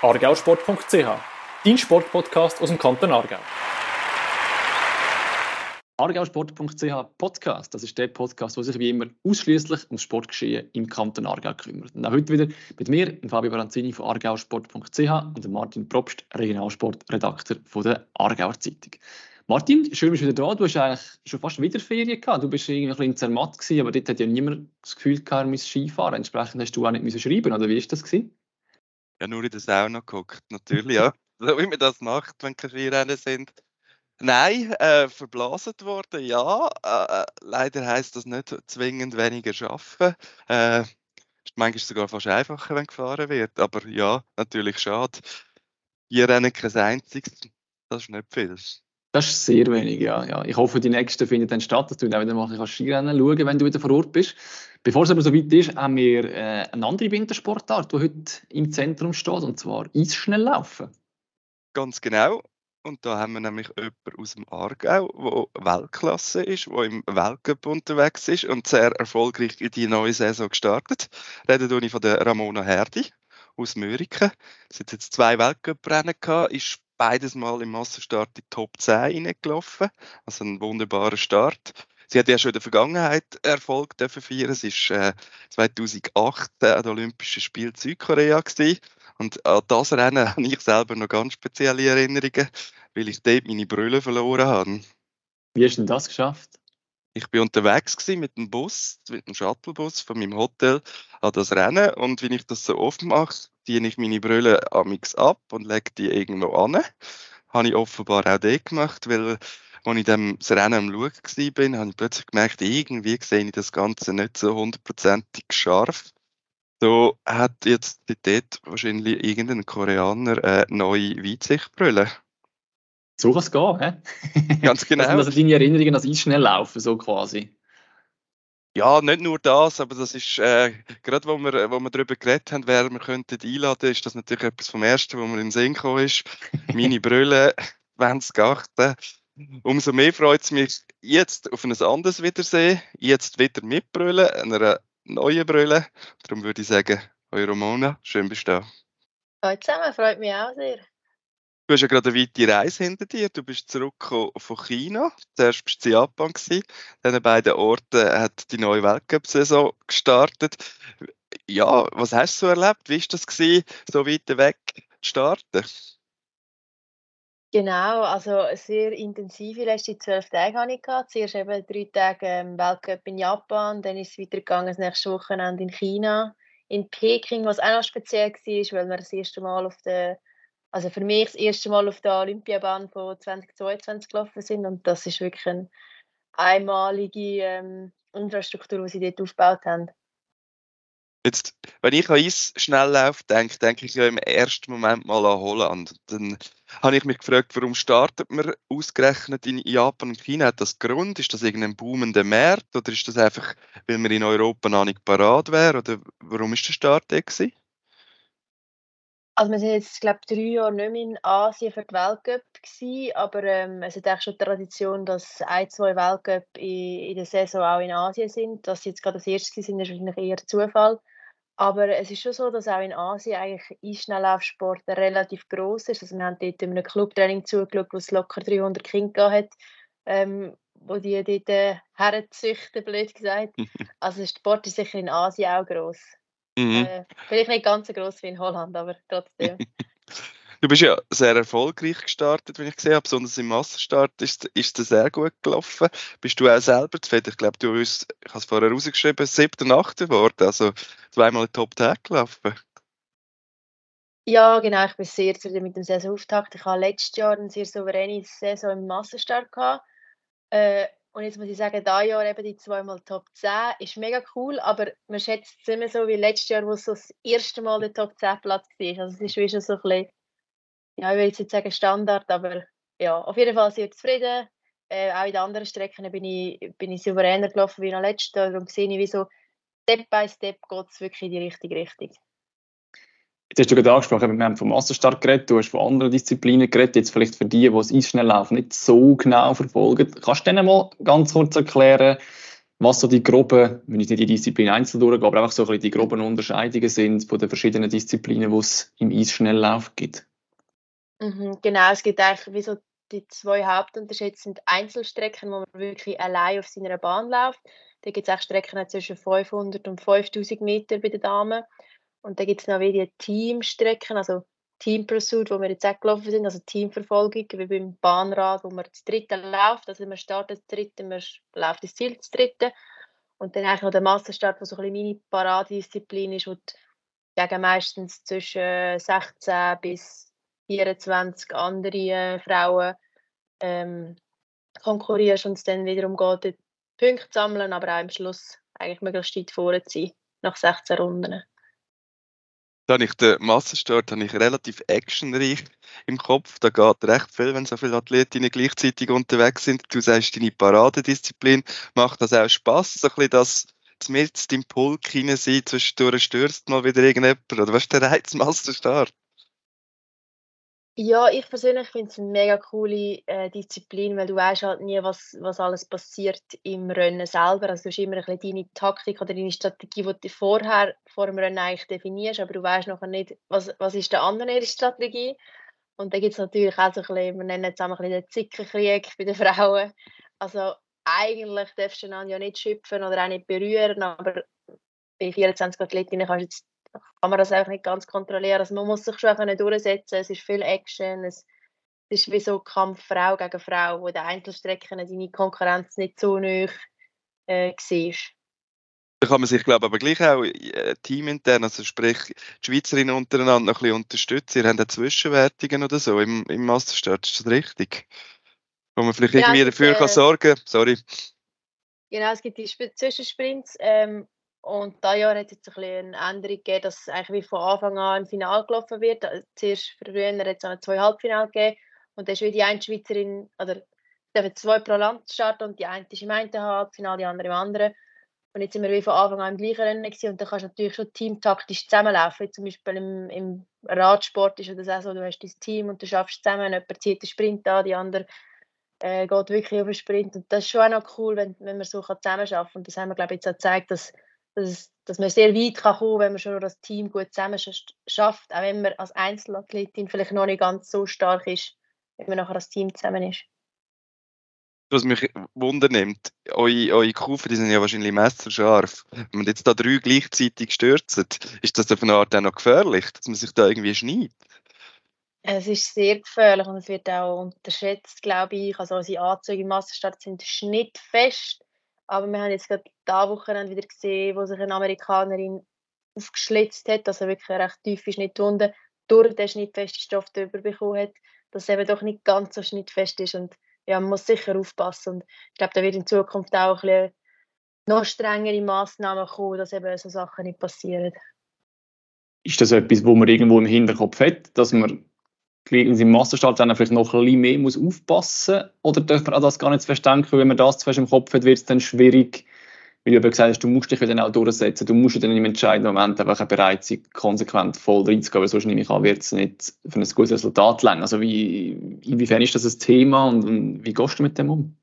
argausport.ch, dein Sportpodcast aus dem Kanton Aargau. Argausport.ch Podcast, das ist der Podcast, der sich wie immer ausschließlich ums Sportgeschehen im Kanton Aargau kümmert. Und auch heute wieder mit mir, Fabio Baranzini von argausport.ch und Martin Probst, Regionalsportredakteur der Aargauer Zeitung. Martin, schön bist du wieder da. Du hast eigentlich schon fast wieder Ferien gehabt. Du bist irgendwie ein bisschen zermatt gewesen, aber dort hat ja niemand das Gefühl gehabt, er Skifahren. Entsprechend hast du auch nicht müssen schreiben, oder wie ist das gewesen? Ja, nur in der Sauna geguckt, natürlich, ja. so wie man das macht, wenn keine Skirennen sind. Nein, äh, verblasen worden, ja. Äh, äh, leider heisst das nicht zwingend weniger arbeiten. Äh, ist manchmal sogar fast einfacher, wenn gefahren wird. Aber ja, natürlich schade. Hier rennen kein einziges. Das ist nicht viel. Das ist sehr wenig, ja. ja. Ich hoffe, die nächsten finden dann statt, dass du dann wieder mal Skirennen schauen wenn du wieder vor Ort bist. Bevor es aber so weit ist, haben wir äh, eine andere Wintersportart, die heute im Zentrum steht, und zwar Eisschnelllaufen. Ganz genau. Und da haben wir nämlich jemanden aus dem Aargau, der Weltklasse ist, der im Weltcup unterwegs ist und sehr erfolgreich in die neue Saison gestartet. Reden ich von der Ramona Herdi aus Möriken. Sie hat jetzt zwei Weltcup-Rennen gehabt, ist beides Mal im Massenstart in die Top 10 reingelaufen. Also ein wunderbarer Start. Sie hat ja schon in der Vergangenheit Erfolg dürfen feiern. Es war äh, 2008 äh, an den Olympischen Spielen Südkorea gewesen. Und an das Rennen habe ich selber noch ganz spezielle Erinnerungen, weil ich dort meine Brille verloren habe. Wie hast du denn das geschafft? Ich bin unterwegs mit dem Bus, mit dem Shuttlebus von meinem Hotel an das Rennen und wenn ich das so oft mache, ziehe ich meine Brille amix ab und lege die irgendwo an. Habe ich offenbar auch dort gemacht, weil als ich dem Rennen am Schauen war, habe ich plötzlich gemerkt, irgendwie sehe ich das Ganze nicht so hundertprozentig scharf. So hat jetzt dort wahrscheinlich irgendein Koreaner eine neue Weitsichtbrille. So kann es gehen, hä? Ganz genau. also, also deine Erinnerungen an das schnell laufen, so quasi. Ja, nicht nur das, aber das ist, äh, gerade wo wir, wo wir darüber geredet haben, wer wir könnten einladen, ist das natürlich etwas vom Ersten, wo mir in den Sinn gekommen ist. Meine Brille 2018. Umso mehr freut es mich jetzt auf ein anderes Wiedersehen, jetzt wieder mit Brille, einer neuen Brille. Darum würde ich sagen, eure Mona, schön bist du da. Hallo zusammen, freut mich auch sehr. Du hast ja gerade eine weite Reise hinter dir. Du bist zurückgekommen von China. Zuerst bist du in Japan. Gewesen. An beiden Orten hat die neue Weltcup-Saison gestartet. Ja, was hast du so erlebt? Wie war das, gewesen, so weit weg zu starten? Genau, also sehr intensive letzte zwölf Tage hatte ich. Zuerst eben drei Tage ähm, Weltcup in Japan, dann ist es weitergegangen das nächste Wochenende in China, in Peking, was auch noch speziell war, weil wir das erste Mal auf der also für mich das erste Mal auf der Olympiabahn von 2022 gelaufen sind und das ist wirklich eine einmalige ähm, Infrastruktur, die sie dort aufgebaut haben. Jetzt, wenn ich an Eisschnelllauf denke, denke ich ja im ersten Moment mal an Holland. Dann habe ich mich gefragt, warum startet man ausgerechnet in Japan und China? Hat das Grund? Ist das irgendein boomender Markt oder ist das einfach, weil man in Europa noch nicht parat wäre? Oder warum ist der Start da gewesen? Also wir sind jetzt, glaube ich, drei Jahre nicht mehr in Asien für die Weltcup gewesen, aber ähm, es hat eigentlich schon Tradition, dass ein, zwei Weltcup in, in der Saison auch in Asien sind. Dass sie jetzt gerade das erste sind, ist wahrscheinlich eher Zufall. Aber es ist schon so, dass auch in Asien eigentlich Eisschnelllaufsport relativ groß ist. Also wir haben dort in einem Clubtraining zugeschaut, wo es locker 300 Kinder hat, ähm, wo die dort äh, herzüchten, blöd gesagt. Also der Sport ist sicher in Asien auch groß. Mhm. Äh, vielleicht nicht ganz so groß wie in Holland, aber trotzdem. Du bist ja sehr erfolgreich gestartet, wenn ich gesehen habe. Besonders im Massenstart ist, ist es sehr gut gelaufen. Bist du auch selber zufrieden? Ich glaube, du bist, ich habe es vorher rausgeschrieben, siebter, achter geworden. Also zweimal in Top 10 gelaufen. Ja, genau. Ich bin sehr zufrieden mit dem Saisonauftakt. Ich hatte letztes Jahr eine sehr souveräne Saison im Massenstart. Gehabt. Äh, und jetzt muss ich sagen, dieses Jahr eben die zweimal Top 10 ist mega cool, aber man schätzt es immer so wie letztes Jahr, wo es so das erste Mal der Top 10 Platz war. Also es ist wie schon so ein bisschen, ja, ich will jetzt nicht sagen Standard, aber ja, auf jeden Fall sehr zufrieden. Äh, auch in den anderen Strecken bin ich, bin ich souveräner gelaufen wie noch letztes Jahr. Darum sehe ich, wie so Step by Step geht es wirklich in die richtige Richtung. Jetzt hast du gerade angesprochen, wir haben vom Massenstart geredet, du hast von anderen Disziplinen geredet, jetzt vielleicht für die, die das Eisschnelllaufen nicht so genau verfolgen. Kannst du denen mal ganz kurz erklären, was so die groben, wenn ich nicht die Disziplin einzeln durchgehe, aber einfach so ein bisschen die groben Unterscheidungen sind von den verschiedenen Disziplinen, die es im Eisschnelllauf gibt. Mhm, genau, es gibt eigentlich wie so die zwei Hauptunterschiede sind Einzelstrecken, wo man wirklich allein auf seiner Bahn läuft. Da gibt es auch Strecken zwischen 500 und 5000 Meter bei den Damen. Und dann gibt es noch wie die Teamstrecken, also Team Pursuit, wo wir jetzt auch gelaufen sind, also Teamverfolgung, wie beim Bahnrad, wo man das dritte läuft. Also man startet das dritte, man läuft das Ziel das dritte. Und dann eigentlich noch der Massenstart, wo so ein bisschen meine Paradedisziplin ist, wo gegen meistens zwischen 16 bis 24 andere Frauen ähm, konkurrierst und es dann wiederum geht, Punkte sammeln, aber auch am Schluss eigentlich möglichst weit vorne zu sein, nach 16 Runden. Da habe ich den Massenstart habe ich relativ actionreich im Kopf. Da geht recht viel, wenn so viele Athletinnen gleichzeitig unterwegs sind. Du sagst, deine Paradedisziplin macht das auch Spaß, so ein bisschen das mit im Pulk hinein sein, zwischendurch stürzt mal wieder irgendjemand. Oder was ist der Reiz Massenstart? Ja, ich persönlich finde es eine mega coole äh, Disziplin, weil du weißt halt nie, was, was alles passiert im Rennen selber. Also du hast immer ein bisschen deine Taktik oder deine Strategie, die du vorher vor dem Rennen eigentlich definierst, aber du weißt noch nicht, was, was ist der andere Strategie. Und dann gibt es natürlich auch so ein bisschen, wir nennen es auch ein bisschen den Zickenkrieg bei den Frauen. Also eigentlich darfst du einander ja nicht schöpfen oder auch nicht berühren, aber bei 24 Athletinnen kannst du jetzt kann man das einfach nicht ganz kontrollieren. Also man muss sich schon durchsetzen. Es ist viel Action. Es, ist wie so Kampf Frau gegen Frau, wo den Einzelstrecken deine Konkurrenz nicht so nah äh, war. Da kann man sich, glaube ich, aber gleich auch äh, teamintern, also sprich die Schweizerinnen untereinander noch ein bisschen unterstützen. Ihr habt auch Zwischenwertungen oder so im, im Masterstart, ist das richtig? Wo man vielleicht ja, irgendwie dafür äh, kann sorgen kann. Sorry. Genau, es gibt die Zwischensprints. Ähm, und dieses Jahr hat es jetzt ein bisschen eine Änderung gegeben, dass es eigentlich wie von Anfang an ein Final gelaufen wird. Äh, zuerst früher hat es auch zwei Halbfinale gegeben. Und dann ist wie die eine Schweizerin, oder dürfen zwei pro Land starten und die eine ist im einen Halbfinale, die andere im anderen. Und jetzt sind wir wie von Anfang an im gleichen Rennen gewesen. und dann kannst du natürlich schon teamtaktisch zusammenlaufen. Wie zum Beispiel im, im Radsport ist das auch so, du hast dein Team und du schaffst zusammen, jemand zieht den Sprint an, die andere äh, geht wirklich auf den Sprint. Und das ist schon auch noch cool, wenn, wenn man so zusammen kann. Und das haben wir, glaube ich, jetzt auch gezeigt, dass dass, dass man sehr weit kann kommen kann, wenn man schon das Team gut zusammen schafft, auch wenn man als Einzelathletin vielleicht noch nicht ganz so stark ist, wenn man nachher als Team zusammen ist. Was mich wundernimmt, eure, eure Kufen die sind ja wahrscheinlich messerscharf. Wenn man jetzt da drei gleichzeitig stürzt, ist das auf eine Art auch noch gefährlich, dass man sich da irgendwie schneidet? Es ist sehr gefährlich und es wird auch unterschätzt, glaube ich. Also unsere Anzüge im Massenstart sind schnittfest aber wir haben jetzt gerade diese Woche wieder gesehen, wo sich eine Amerikanerin aufgeschlitzt hat, also wirklich eine recht tiefe Schnittwunde durch den schnittfesten Stoff drüber bekommen hat, dass es eben doch nicht ganz so schnittfest ist und ja, man muss sicher aufpassen und ich glaube, da wird in Zukunft auch ein bisschen noch strengere Massnahmen kommen, dass eben so Sachen nicht passieren. Ist das etwas, wo man irgendwo im Hinterkopf hat, dass man im Masterstart dann vielleicht noch ein bisschen mehr muss aufpassen? Oder darf man an das gar nicht zu verstehen, wenn man das zu im Kopf hat, wird es dann schwierig, weil du eben gesagt hast, du musst dich dann auch durchsetzen, du musst dann im entscheidenden Moment einfach bereit sein, konsequent voll reinzugehen, weil sonst nehme ich an, wird es nicht für ein gutes Resultat länger. Also wie, inwiefern ist das ein Thema und, und wie gehst du mit dem um?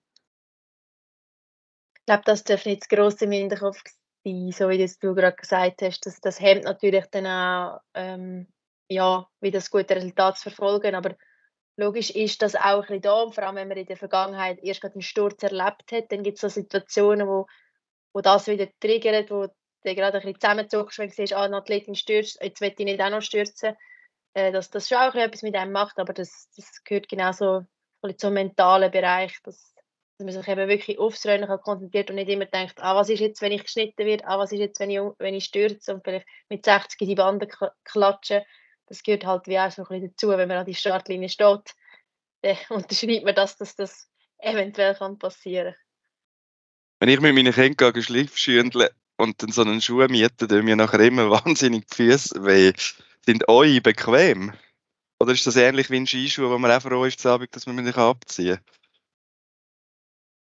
Ich glaube, das darf nicht zu gross im Hinterkopf sein, so wie du gerade gesagt hast. Das, das hemmt natürlich dann auch ähm, ja, wie das gute Resultat zu verfolgen. Aber logisch ist das auch ein bisschen da. Und vor allem, wenn man in der Vergangenheit erst gerade einen Sturz erlebt hat, dann gibt es so Situationen, wo, wo das wieder triggert, wo du gerade ein bisschen zusammenzuckst, wenn du siehst, ah, eine Athletin stürzt, jetzt will ich nicht auch noch stürzen. Äh, dass das schon auch etwas mit einem macht, aber das, das gehört genauso zum mentalen Bereich, dass, dass man sich eben wirklich aufs Rennen konzentriert und nicht immer denkt, ah, was ist jetzt, wenn ich geschnitten werde, ah, was ist jetzt, wenn ich, wenn ich stürze und vielleicht mit 60 in die Bande klatsche das gehört halt wie auch so ein bisschen dazu, wenn man an die Startlinie steht, dann unterschreibt man das, dass das eventuell kann passieren kann. Wenn ich mit meinen Kindern Schliffschündle und dann so einen Schuh miete, tun mir nachher immer wahnsinnig die Füße weh. Sind eure bequem? Oder ist das ähnlich wie ein Skischuh, wo man auch froh ist, dass man sich abziehen kann?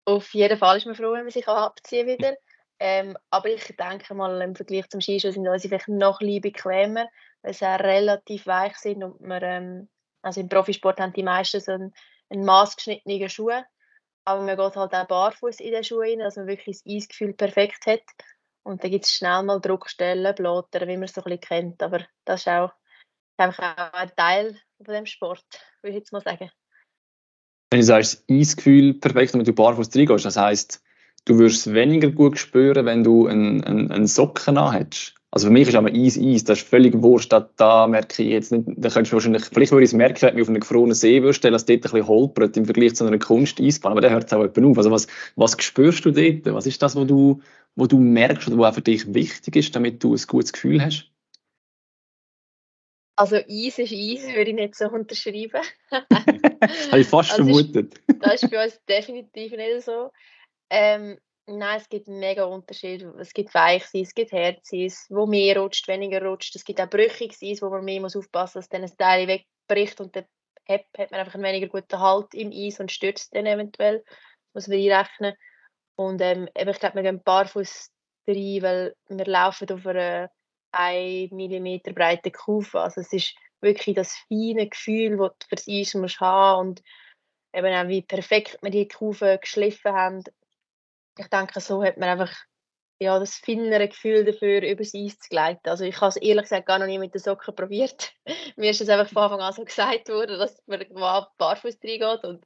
Auf jeden Fall ist man froh, wenn man sich abziehen wieder. Ähm, aber ich denke mal, im Vergleich zum Skischuh sind unsere vielleicht noch ein bisschen bequemer weil sie auch relativ weich sind und wir, ähm, also im Profisport haben die meisten so einen, einen maßgeschnittenen Schuh aber man geht halt auch barfuß in den Schuhen rein, dass man wirklich das Eisgefühl perfekt hat. Und dann gibt es schnell mal Druckstellen, Blotter, wie man es so ein bisschen kennt. Aber das ist auch auch ein Teil von dem Sport, würde ich jetzt mal sagen. Wenn du sagst, das Eisgefühl perfekt, wenn du barfuß reingehst, das heisst, du es weniger gut spüren, wenn du einen, einen, einen Socken anhättest. Also für mich ist aber Eis, Eis, das ist völlig wurscht. Da, da merke ich jetzt nicht, da könntest du wahrscheinlich, vielleicht würde ich es merken, wenn ich auf einen gefrorenen See würde stellen, dass dort ein bisschen holpert im Vergleich zu einer Kunst-Eisbahn, aber dann hört es auch etwa auf. Also was, was spürst du dort? Was ist das, was du, wo du merkst oder was auch für dich wichtig ist, damit du ein gutes Gefühl hast? Also Eis ist Eis, würde ich nicht so unterschreiben. Habe ich fast also vermutet. Ist, das ist bei uns definitiv nicht so. Ähm, Nein, es gibt mega Unterschiede. Es gibt Weichseis, es gibt Herzseis, wo mehr rutscht, weniger rutscht. Es gibt auch Brüchigseis, wo man mehr muss aufpassen muss, dass dann ein Teil wegbricht und dann hat, hat man einfach einen weniger guten Halt im Eis und stürzt dann eventuell. Das muss man einrechnen. Und ähm, ich glaube, wir gehen ein paar Fuß rein, weil wir laufen auf einer 1 mm breiten Kufe. Also es ist wirklich das feine Gefühl, das du für das Eis musst haben und eben auch wie perfekt wir die Kufe geschliffen haben ich denke, so hat man einfach ja, das feinere Gefühl dafür, über das Eis zu gleiten. Also ich habe es ehrlich gesagt gar noch nie mit den Socken probiert. Mir ist es einfach von Anfang an so gesagt worden, dass man mal barfuß reingeht und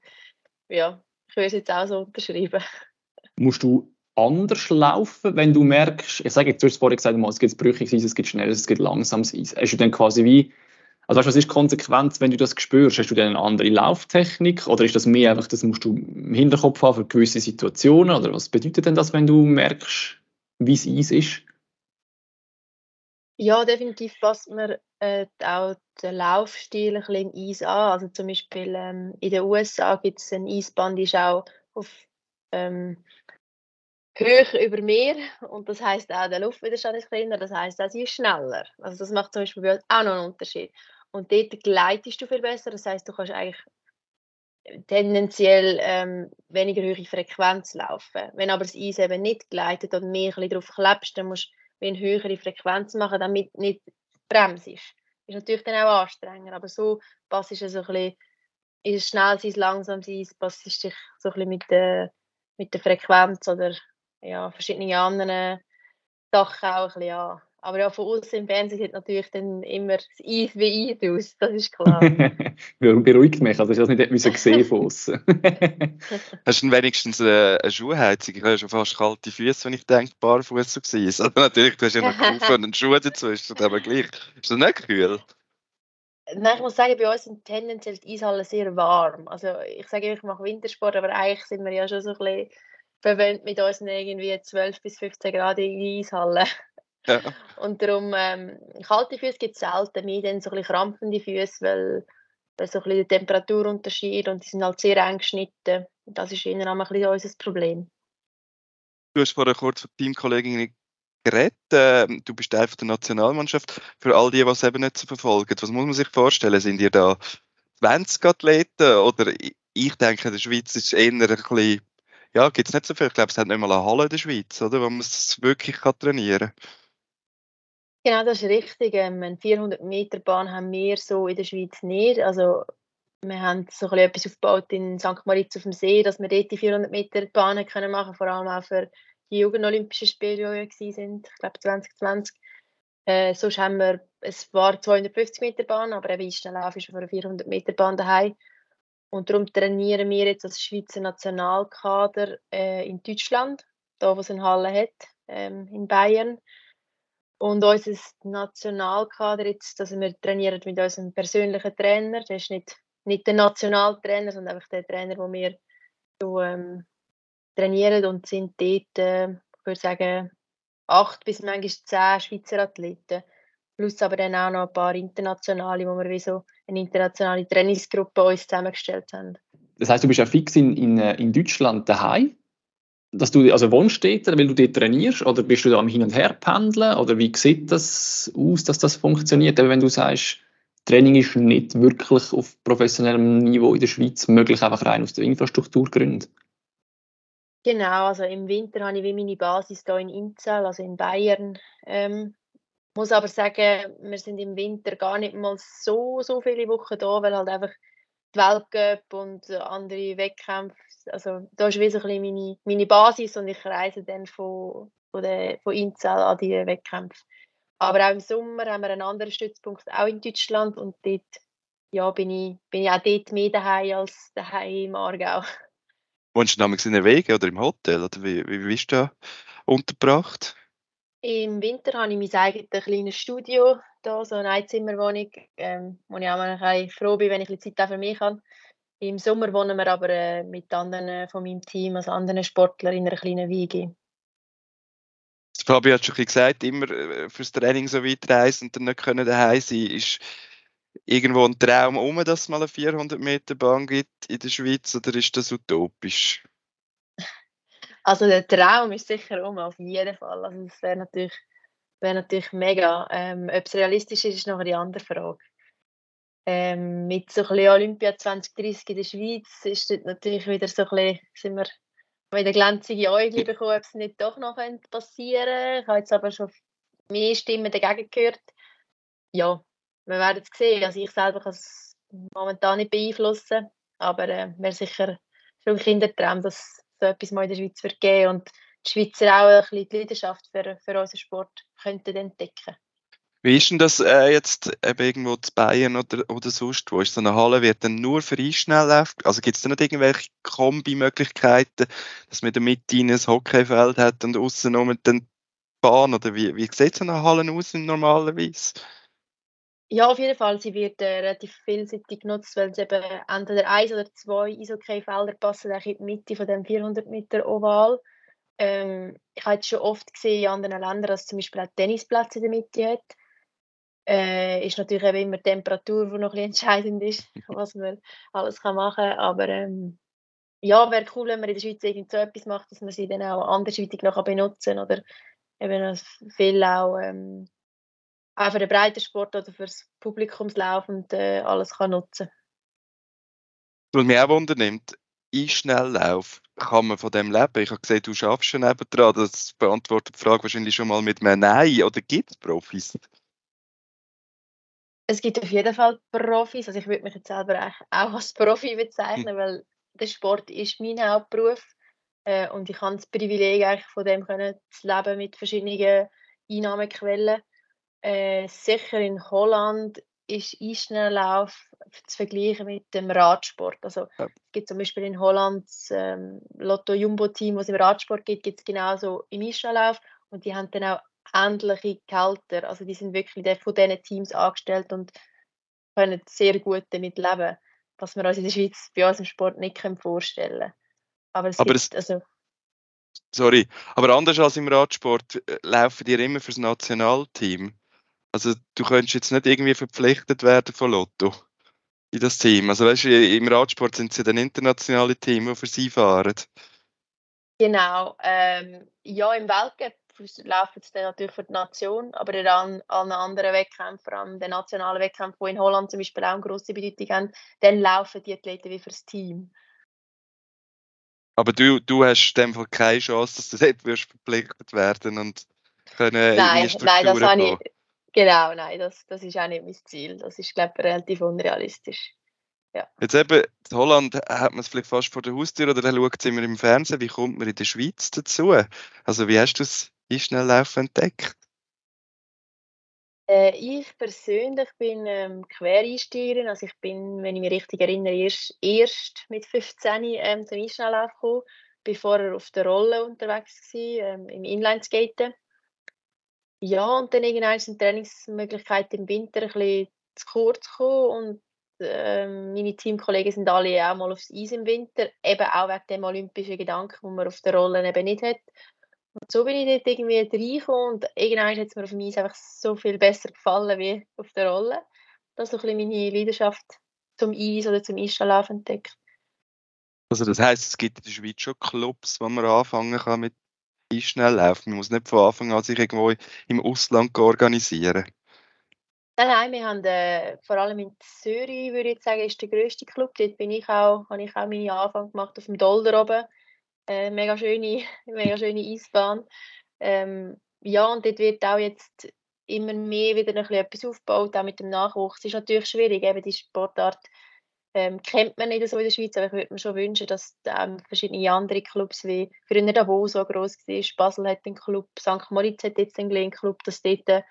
ja, ich würde es jetzt auch so unterschreiben. Musst du anders laufen, wenn du merkst, ich sage jetzt, du hast vorhin gesagt, es gibt brüchiges Eis, es gibt schnelles, es gibt langsames Eis. Hast du dann quasi wie also weißt, was ist Konsequenz, wenn du das spürst? Hast du dann eine andere Lauftechnik oder ist das mehr einfach, das musst du im Hinterkopf haben für gewisse Situationen oder was bedeutet denn das, wenn du merkst, wie es Eis ist? Ja, definitiv passt mir äh, auch der Laufstil ein bisschen im Eis an. Also zum Beispiel ähm, in den USA gibt es eine Eisbahn, die ist auch auf ähm, hoch über Meer und das heißt auch der Luftwiderstand ist kleiner, das heißt auch sie ist schneller. Also das macht zum Beispiel auch noch einen Unterschied. Und dort gleitest du viel besser. Das heißt, du kannst eigentlich tendenziell ähm, weniger hohe Frequenz laufen. Wenn aber das Eis eben nicht gleitet und mehr darauf klebst, dann musst du eine höhere Frequenz machen, damit nicht bremst. Ist natürlich dann auch anstrengender, aber so passt es so ein bisschen, ist schnell sein, langsam sein, passt es sich so ein bisschen mit der, mit der Frequenz oder ja, verschiedene anderen Sachen auch ein bisschen an. Aber ja, von uns im Fernsehen sieht natürlich dann immer das Eis wie Eis aus, das ist klar. Beruhigt mich, also ich habe das nicht gesehen von außen. Hast du wenigstens eine, eine Schuhheizung? Ich habe schon fast kalte Füße, wenn ich denke, barfuß so gewesen. Also natürlich, du hast ja noch Kufen und einen Schuh dazu, ist das aber gleich. Ist das nicht kühl? Nein, ich muss sagen, bei uns sind tendenziell die Eishallen sehr warm. Also ich sage, ich mache Wintersport, aber eigentlich sind wir ja schon so ein bisschen verwöhnt mit unseren irgendwie 12 bis 15 Grad in die Eishalle. Ja. Und darum, ähm, kalte Füße gibt es selten, mehr dann so ein bisschen krampfende Füße, weil, weil so ein bisschen der Temperaturunterschied und die sind halt sehr eng geschnitten. Das ist ihnen auch ein bisschen unser Problem. Du hast vorher kurz von Teamkolleginnen geredet. Ähm, du bist Teil der Nationalmannschaft. Für all die, die es eben nicht so verfolgen, was muss man sich vorstellen? Sind ihr da 20 Athleten? Oder ich denke, in der Schweiz ist es eher ein bisschen, ja, gibt es nicht so viel. Ich glaube, es hat nicht mal eine Halle in der Schweiz, oder, wo man es wirklich trainieren kann. Genau, das ist richtig. Ähm, eine 400 Meter Bahn haben wir so in der Schweiz nicht. Also wir haben so ein etwas aufgebaut in St. Moritz auf dem See, dass wir dort die 400 Meter Bahnen können machen vor allem auch für die Jugend-Olympischen Spiele, die ja sind, ich glaube 2020. Äh, sonst haben wir, es war 250 Meter Bahn, aber eben Lauf ist für eine 400 Meter Bahn daheim. Und darum trainieren wir jetzt als Schweizer Nationalkader äh, in Deutschland, da wo es eine Halle hat, ähm, in Bayern. Und unser Nationalkader jetzt, also wir trainieren mit unserem persönlichen Trainer, der ist nicht, nicht der Nationaltrainer, sondern einfach der Trainer, den wir so, ähm, trainieren und sind dort, äh, ich würde sagen, acht bis manchmal zehn Schweizer Athleten. Plus aber dann auch noch ein paar internationale, wo wir wie so eine internationale Trainingsgruppe uns zusammengestellt haben. Das heißt, du bist ja fix in, in, äh, in Deutschland daheim? Dass du also wohnst dort, weil du dort trainierst, oder bist du da am Hin und Her pendeln, oder wie sieht das aus, dass das funktioniert, wenn du sagst, Training ist nicht wirklich auf professionellem Niveau in der Schweiz möglich, einfach rein aus der Infrastrukturgründen? Genau, also im Winter habe ich wie meine Basis hier in Inzell, also in Bayern. Ähm, muss aber sagen, wir sind im Winter gar nicht mal so, so viele Wochen da, weil halt einfach die Weltcup und andere Wettkämpfe. Also da ist wesentlich meine, meine Basis und ich reise dann von, von, der, von Inzell an die Wettkämpfe. Aber auch im Sommer haben wir einen anderen Stützpunkt, auch in Deutschland und dort ja, bin, ich, bin ich auch dort mehr daheim als daheim im Aargau. Wohnst du damals in der Wege oder im Hotel oder wie, wie bist du da untergebracht? Im Winter habe ich mein eigenes kleines Studio, da, so eine Einzimmerwohnung, ähm, wo ich auch mal froh bin, wenn ich ein Zeit auch für mich habe. Im Sommer wohnen wir aber äh, mit anderen äh, von meinem Team, also anderen Sportlern in einer kleinen Wiege. Fabio hat schon gesagt, immer äh, fürs Training so weit reisen und dann nicht können daheim sein, ist irgendwo ein Traum um, dass es mal eine 400 Meter Bahn gibt in der Schweiz oder ist das utopisch? Also der Traum ist sicher um, auf jeden Fall. Also das wäre natürlich, wär natürlich mega. Ähm, ob es realistisch ist, ist noch eine andere Frage. Ähm, mit so ein Olympia 2030 in der Schweiz ist das natürlich wieder so ein bisschen, sind wir wieder glänzige Äugel bekommen, ob es nicht doch noch passieren könnte. Ich habe jetzt aber schon mehr Stimmen dagegen gehört. Ja, wir werden es sehen. Also ich selber kann es momentan nicht beeinflussen, aber äh, wäre sicher schon ein Kindertraum, dass so etwas mal in der Schweiz wird geben und die Schweizer auch ein bisschen die Leidenschaft für, für unseren Sport könnten entdecken. Wie ist denn das äh, jetzt eben irgendwo zu Bayern oder, oder sonst wo? Ist so eine Halle, wird dann nur für Einschnelllauf? Also gibt es da nicht irgendwelche Kombimöglichkeiten, dass man in der Mitte ein Hockeyfeld hat und außen um den Bahn? Oder wie, wie sieht so eine Halle aus normalerweise? Ja, auf jeden Fall. Sie wird äh, relativ vielseitig genutzt, weil es eben entweder eins oder zwei Eishockey-Felder passen in die Mitte von dem 400 Meter Oval. Ähm, ich habe jetzt schon oft gesehen in anderen Ländern, dass es zum Beispiel auch Tennisplatz in der Mitte hat. Äh, ist natürlich eben immer die Temperatur, die noch ein bisschen entscheidend ist, was man alles kann machen kann. Aber ähm, ja, wäre cool, wenn man in der Schweiz irgend so etwas macht, dass man sie dann auch andersweitig noch benutzen kann oder eben viel auch ähm, auch für den Breitensport oder für das Publikumslauf und äh, alles kann nutzen Was mich auch wundernimmt, Einschnelllauf, kann man von dem leben? Ich habe gesehen, du schaffst schon nebendran, das beantwortet die Frage wahrscheinlich schon mal mit einem Nein, oder gibt es Profis? Es gibt auf jeden Fall Profis, also ich würde mich jetzt selber auch als Profi bezeichnen, hm. weil der Sport ist mein Hauptberuf äh, und ich habe das Privileg eigentlich von dem können zu leben mit verschiedenen Einnahmequellen. Äh, sicher in Holland ist Eisschnelllauf zu vergleichen mit dem Radsport. Also ja. es gibt zum Beispiel in Holland das ähm, Lotto Jumbo Team, was im Radsport gibt, gibt es genauso im Eisschnelllauf und die haben dann auch ähnliche Gehälter. Also die sind wirklich von diesen Teams angestellt und können sehr gut damit leben, was wir uns in der Schweiz bei unserem Sport nicht vorstellen können. Aber es Aber gibt, also Sorry, aber anders als im Radsport äh, laufen die immer fürs Nationalteam. Also du könntest jetzt nicht irgendwie verpflichtet werden von Lotto in das Team. Also weißt du, im Radsport sind sie dann internationale Team, die für sie fahren. Genau. Ähm, ja, im Weltcup laufen sie dann natürlich für die Nation, aber dann an anderen Wettkämpfen, vor allem den nationalen Wettkämpfen, die in Holland zum Beispiel auch eine grosse Bedeutung haben, dann laufen die Athleten wie fürs Team. Aber du, du hast in dem Fall keine Chance, dass du dort wirst verpflichtet werden und können nein, nein, das habe ich, Genau, nein, das, das ist auch nicht mein Ziel. Das ist, glaube ich, relativ unrealistisch. Ja. Jetzt eben, in Holland hat man es vielleicht fast vor der Haustür oder dann schaut es immer im Fernsehen. Wie kommt man in der Schweiz dazu? Also wie hast du es Schnelllauf entdeckt? Äh, ich persönlich bin ähm, Quereinsteigerin. Also ich bin, wenn ich mich richtig erinnere, erst, erst mit 15 ähm, zum Einschnelllauf gekommen, bevor er auf der Rolle unterwegs war, ähm, im Inlineskaten. Ja, und dann irgendwann sind Trainingsmöglichkeiten im Winter ein bisschen zu kurz gekommen und ähm, meine Teamkollegen sind alle auch mal aufs Eis im Winter, eben auch wegen dem olympischen Gedanken, den man auf der Rolle eben nicht hat. Und so bin ich dort irgendwie reingekommen und irgendwann hat es mir auf dem Eis einfach so viel besser gefallen wie auf der Rolle. Das ist so ein bisschen meine Leidenschaft zum Eis oder zum Eislaufen entdeckt. Also das heisst, es gibt in der Schweiz schon Clubs, wo man anfangen kann mit schnell läuft. Man muss nicht von Anfang an sich irgendwo im Ausland organisieren. Nein, nein, wir haben äh, vor allem in Zürich, würde ich sagen, ist der grösste Club. Dort bin ich auch, habe ich auch meine Anfang gemacht auf dem Dolder oben. Äh, mega schöne, mega schöne Eisbahn. Ähm, ja, und dort wird auch jetzt immer mehr wieder ein bisschen etwas aufgebaut, auch mit dem Nachwuchs. Es ist natürlich schwierig, eben die Sportart ähm, kennt man nicht so in der Schweiz, aber ich würde mir schon wünschen, dass ähm, verschiedene andere Clubs wie früher Davos so groß war, Basel hat einen Club, St. Moritz hat jetzt einen Club, dass dort äh,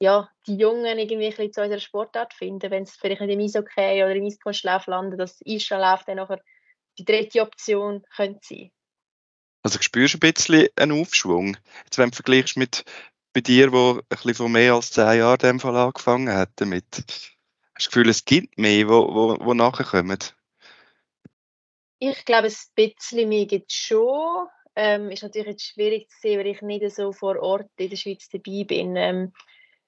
ja, die Jungen irgendwie ein bisschen zu unserer Sportart finden, wenn es vielleicht nicht im Eishockey oder im Eiskunstlauf landen, dass Eisschnelllauf dann nachher die dritte Option könnte sein. Also spürst du ein bisschen einen Aufschwung? Jetzt wenn du vergleichst mit bei dir, wo ein bisschen vor mehr als zehn Jahren dem Fall angefangen hat damit. Hast du das Gefühl, es gibt mehr, wo, wo, wo nachher kommen? Ich glaube, ein bisschen mehr gibt es schon. Ähm, ist natürlich jetzt schwierig zu sehen, weil ich nicht so vor Ort in der Schweiz dabei bin. Ähm,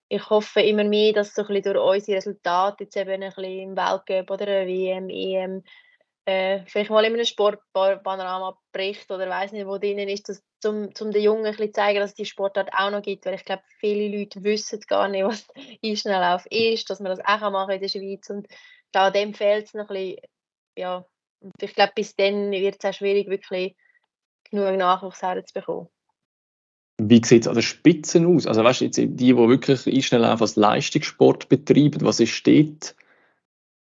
ich hoffe immer mehr, dass so ein bisschen durch unsere Resultate jetzt eben ein bisschen im Weltcup oder WM, EM äh, vielleicht mal in einem Sportpanorama bricht oder weiß nicht, wo drinnen ist, dass, zum, zum den Jungen ein bisschen zeigen, dass es die Sportart auch noch gibt, weil ich glaube, viele Leute wissen gar nicht, was Einschnelllauf ist, dass man das auch machen in der Schweiz und da dem fehlt es noch ein bisschen, ja, und ich glaube, bis dann wird es auch schwierig, wirklich genug Nachwuchs herzubekommen. Wie sieht es an den Spitzen aus? Also weißt du, die, die wirklich Einschnelllauf als Leistungssport betreiben, was ist dort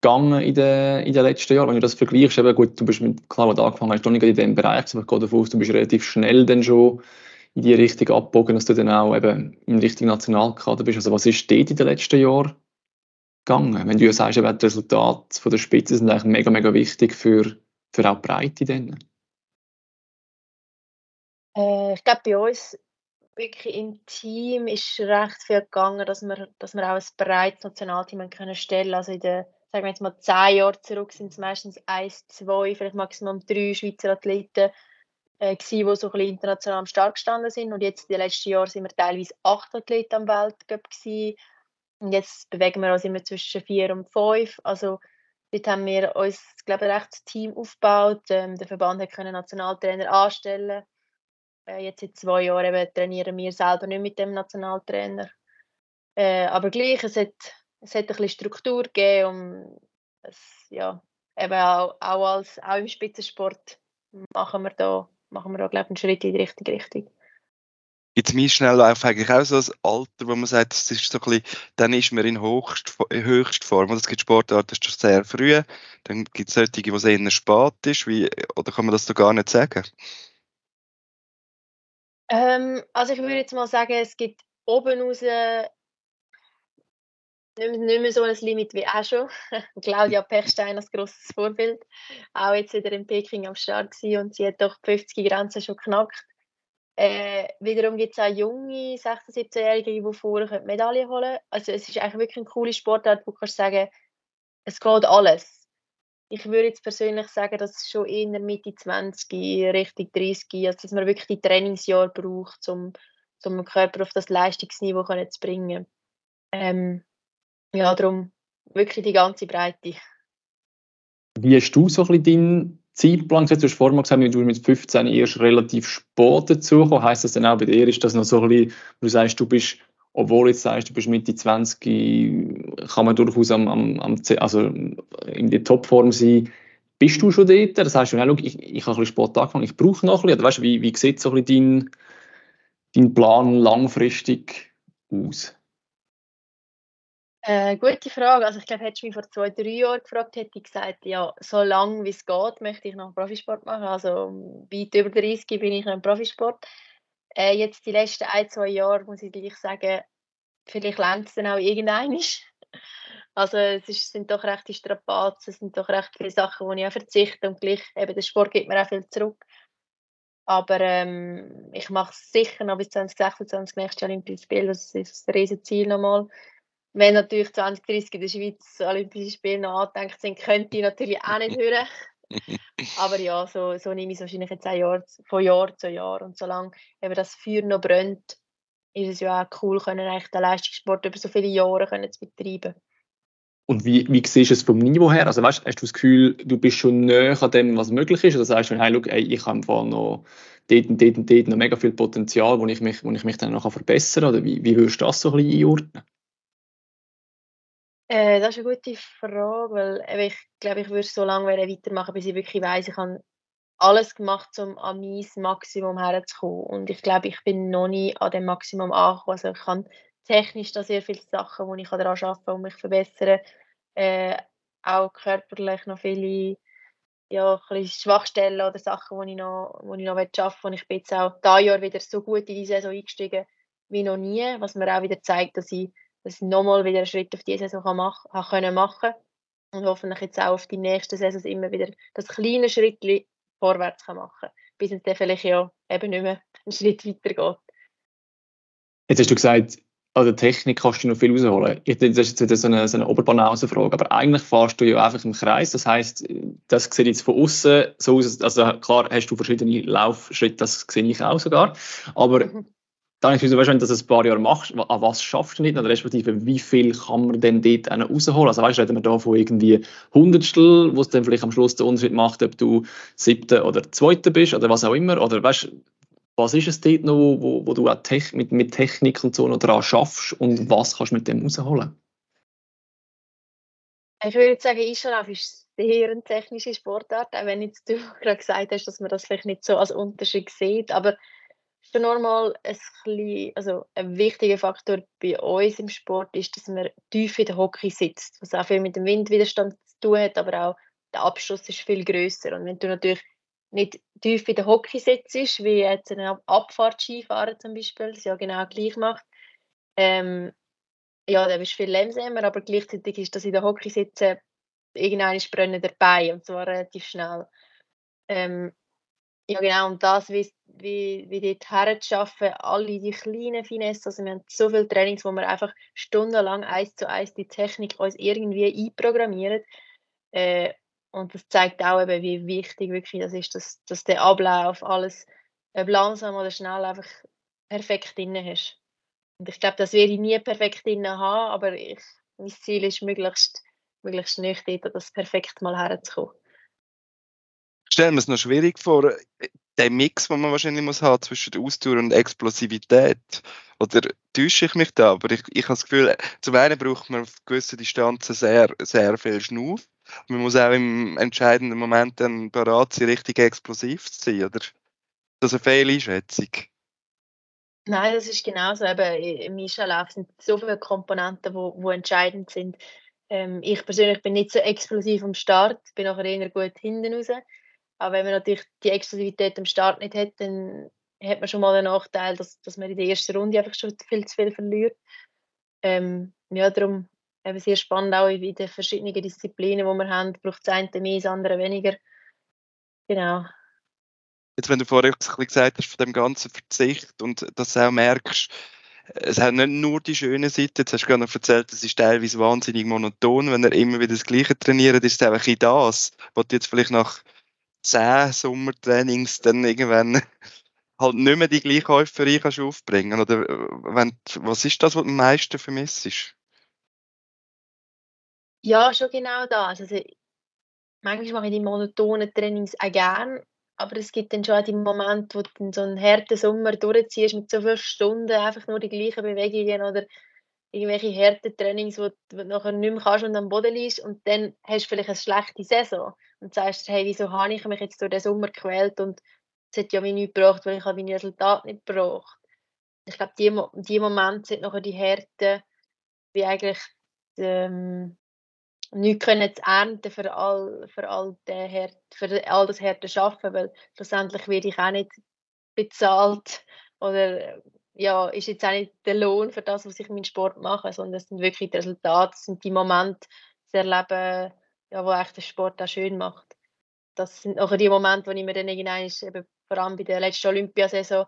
gegangen in den, in den letzten Jahren. Wenn du das vergleichst, eben gut, du bist mit, klar, du angefangen hast, noch nicht in diesem Bereich, aber ich gehe davon aus, du bist relativ schnell dann schon in die Richtung abgebogen, dass du dann auch eben im richtigen Nationalkader bist. Also was ist dort in den letzten Jahren gegangen? Wenn du ja sagst, eben, die Resultate der Spitze sind eigentlich mega, mega wichtig für, für auch die Breite dann. Äh, ich glaube, bei uns wirklich im Team ist recht viel gegangen, dass wir, dass wir auch ein breites Nationalteam können stellen Also in den sagen wir jetzt mal zehn Jahre zurück, sind es meistens eins, zwei, vielleicht maximum drei Schweizer Athleten äh, gewesen, die so ein bisschen international am Start gestanden sind. Und jetzt in den letzten Jahren sind wir teilweise acht Athleten am Weltcup gewesen. Und jetzt bewegen wir uns immer zwischen vier und fünf. Also dort haben wir uns, glaube ich, ein rechtes Team aufgebaut. Ähm, der Verband hat können Nationaltrainer anstellen. Äh, jetzt seit zwei Jahren eben, trainieren wir selber nicht mit dem Nationaltrainer. Äh, aber gleich, es hat es hat ein bisschen Struktur gegeben und es, ja, eben auch, auch, als, auch im Spitzensport machen wir da, machen wir da glaube ich, einen Schritt in die richtige Richtung. Gibt es mir schnell eigentlich auch so ein Alter, wo man sagt, das ist so ein bisschen, dann ist man in höchst, Höchstform. Es gibt Sportarten, das ist schon sehr früh. Dann gibt es solche, wo es eher spät ist. Wie, oder kann man das da gar nicht sagen? Ähm, also ich würde jetzt mal sagen, es gibt oben raus nicht mehr, so ein Limit wie auch schon. Claudia Pechstein als grosses Vorbild. Auch jetzt wieder in Peking am Start gewesen und sie hat doch die 50 Grenzen schon geknackt. Äh, wiederum gibt es auch junge 16-, 17-Jährige, die vorher Medaillen holen können. Also es ist eigentlich wirklich eine coole Sportart, wo du kannst sagen, es geht alles. Ich würde jetzt persönlich sagen, dass es schon in der Mitte 20, Richtung 30, also dass man wirklich die Trainingsjahre braucht, um, um den Körper auf das Leistungsniveau zu bringen. Ähm, ja, darum wirklich die ganze Breite. Wie hast du so ein bisschen deinen Zeitplan gesetzt? Du hast vorhin gesagt, du mit 15 erst relativ spät dazugekommen. Heißt das dann auch bei dir, ist das noch so ein bisschen, du sagst, du bist, obwohl jetzt sagst, du bist Mitte 20, kann man durchaus am, am, am also in der Topform sein. Bist du schon dort? Das heißt, ich, ich habe ein bisschen spät angefangen, ich brauche noch ein bisschen. Oder weißt, wie, wie sieht so ein bisschen dein, dein Plan langfristig aus? Äh, gute Frage. Also ich glaube, hättest du mich vor zwei, drei Jahren gefragt, hätte ich gesagt, ja, so lange wie es geht, möchte ich noch Profisport machen. Also weit über 30 bin ich noch im Profisport. Äh, jetzt die letzten ein, zwei Jahre muss ich gleich sagen, vielleicht lernt es dann auch irgendein. Also es ist, sind doch recht Strapazen, es sind doch recht viele Sachen, wo ich auch verzichte und gleich eben der Sport gibt mir auch viel zurück. Aber ähm, ich mache es sicher noch bis 2026 nächstes Jahr Olympische Spiele, das ist ein riesen Ziel nochmal wenn natürlich 2030 in der Schweiz Olympische Spiele noch angedenkt sind, könnte ich natürlich auch nicht hören. Aber ja, so, so nehme ich es wahrscheinlich jetzt ein Jahr, von Jahr zu Jahr. Und solange eben das Feuer noch brennt, ist es ja auch cool, können eigentlich den Leistungssport über so viele Jahre können zu betreiben. Und wie, wie siehst du es vom Niveau her? Also weißt, hast du das Gefühl, du bist schon näher an dem, was möglich ist? Oder sagst du, hey, look, ey, ich habe noch dort und dort und dort noch mega viel Potenzial, wo ich mich, wo ich mich dann noch verbessern kann? Oder wie, wie würdest du das so ein bisschen einordnen? Äh, das ist eine gute Frage, weil ich glaube, ich würde so lange weitermachen, bis ich wirklich weiss, ich habe alles gemacht, um an mein Maximum herzukommen. Und ich glaube, ich bin noch nie an dem Maximum angekommen. Also ich habe technisch da sehr viele Sachen, wo ich daran arbeiten kann, um mich zu verbessern. Äh, auch körperlich noch viele ja, Schwachstellen oder Sachen, die ich noch, wo ich noch arbeiten will. Und ich bin jetzt auch dieses Jahr wieder so gut in die Saison eingestiegen wie noch nie, was mir auch wieder zeigt, dass ich, dass ich nochmal wieder einen Schritt auf diese Saison kann mach, können machen und hoffentlich jetzt auch auf die nächsten Saisons immer wieder das kleine Schritt vorwärts kann machen bis es dann vielleicht ja eben nicht mehr einen Schritt weiter geht. Jetzt hast du gesagt, an der Technik kannst du noch viel rausholen. Ich, das ist jetzt so eine, so eine Oberbanausenfrage, aber eigentlich fährst du ja einfach im Kreis. Das heißt, das sieht jetzt von außen so aus, also klar hast du verschiedene Laufschritte, das sehe ich auch sogar, aber mhm. Dann ist es wahrscheinlich, dass du ein paar Jahre machst, an was schaffst du nicht, oder respektive wie viel kann man denn dort rausholen? Also weißt du, reden wir da von irgendwie Hundertstel, wo es dann vielleicht am Schluss den Unterschied macht, ob du siebter oder zweiter bist oder was auch immer, oder weißt was ist es dort noch, wo, wo du auch mit, mit Technik und so noch dran schaffst und was kannst du mit dem rausholen? Ich würde sagen, Eisschlauf ist sehr eine technische Sportart, auch wenn jetzt du gerade gesagt hast, dass man das vielleicht nicht so als Unterschied sieht, aber schon normal ein, bisschen, also ein wichtiger Faktor bei uns im Sport ist, dass man tief in der Hockey sitzt, was auch viel mit dem Windwiderstand zu tun hat, aber auch der Abschluss ist viel größer und wenn du natürlich nicht tief in der Hockey sitzt, wie jetzt ein Abfahrtskifahrer zum Beispiel, das ja genau gleich macht. Ähm, ja, der ist viel langsamer, aber gleichzeitig ist das in der Hockey sitzen irgendeine brennen dabei und zwar relativ schnell. Ähm, ja genau, und das, wie, wie, wie dort herzuschaffen, alle die kleinen Finessen, also wir haben so viele Trainings, wo wir einfach stundenlang eins zu eins die Technik uns irgendwie einprogrammieren äh, und das zeigt auch eben, wie wichtig wirklich das ist, dass, dass der Ablauf alles, ob langsam oder schnell, einfach perfekt drin hast. Und ich glaube, das werde ich nie perfekt drin haben, aber ich, mein Ziel ist, möglichst, möglichst nicht dort das perfekt mal herzukommen. Stellen wir es noch schwierig vor, der Mix, den man wahrscheinlich muss haben zwischen der Ausdauer und Explosivität. Oder täusche ich mich da? Aber ich, ich habe das Gefühl, zum einen braucht man auf gewissen Distanzen sehr, sehr viel Schnuff. Man muss auch im entscheidenden Moment dann bereit sein, richtig explosiv zu sein, oder? Das ist eine Fehleinschätzung. Nein, das ist genauso. Eben, Im Einstellauf sind so viele Komponenten, die entscheidend sind. Ähm, ich persönlich bin nicht so explosiv am Start, bin nachher eher gut hinten raus. Aber wenn man natürlich die Exklusivität am Start nicht hat, dann hat man schon mal den Nachteil, dass, dass man in der ersten Runde einfach schon viel zu viel verliert. Ähm, ja, darum eben sehr spannend auch in den verschiedenen Disziplinen, die wir haben, braucht das eine mehr, das andere weniger. Genau. Jetzt, wenn du vorher gesagt hast von dem ganzen Verzicht und dass du auch merkst, es hat nicht nur die schöne Seite, jetzt hast du gerade noch erzählt, es ist teilweise wahnsinnig monoton, wenn er immer wieder das Gleiche trainiert, ist es einfach das, was du jetzt vielleicht nach zehn Sommertrainings dann irgendwann halt nicht mehr die gleiche Häuferei kannst aufbringen oder äh, wenn, was ist das, was du am meisten vermisst? Ja, schon genau das. Also, manchmal mache ich die monotonen Trainings auch gerne, aber es gibt dann schon die Momente, wo du so einen harten Sommer durchziehst mit so vielen Stunden, einfach nur die gleichen Bewegungen oder irgendwelche harten Trainings, wo du nachher nicht mehr kannst und am Boden liegst und dann hast du vielleicht eine schlechte Saison und sagst, hey, wieso habe ich mich jetzt durch den Sommer gequält und es hat ja mir nichts gebracht, weil ich meine Resultate nicht gebracht. Ich glaube, die, die Momente sind nachher die Härte, wie eigentlich ähm, nichts können zu ernten für all, für all, den Herd, für all das harte Arbeiten, weil schlussendlich werde ich auch nicht bezahlt oder ja, ist jetzt auch nicht der Lohn für das, was ich in meinem Sport mache, sondern es sind wirklich die Resultate, es sind die Momente zu erleben, ja, wo echt den Sport auch schön macht. Das sind auch die Momente, wo ich mir dann irgendwann, vor allem bei der letzten Olympiasaison,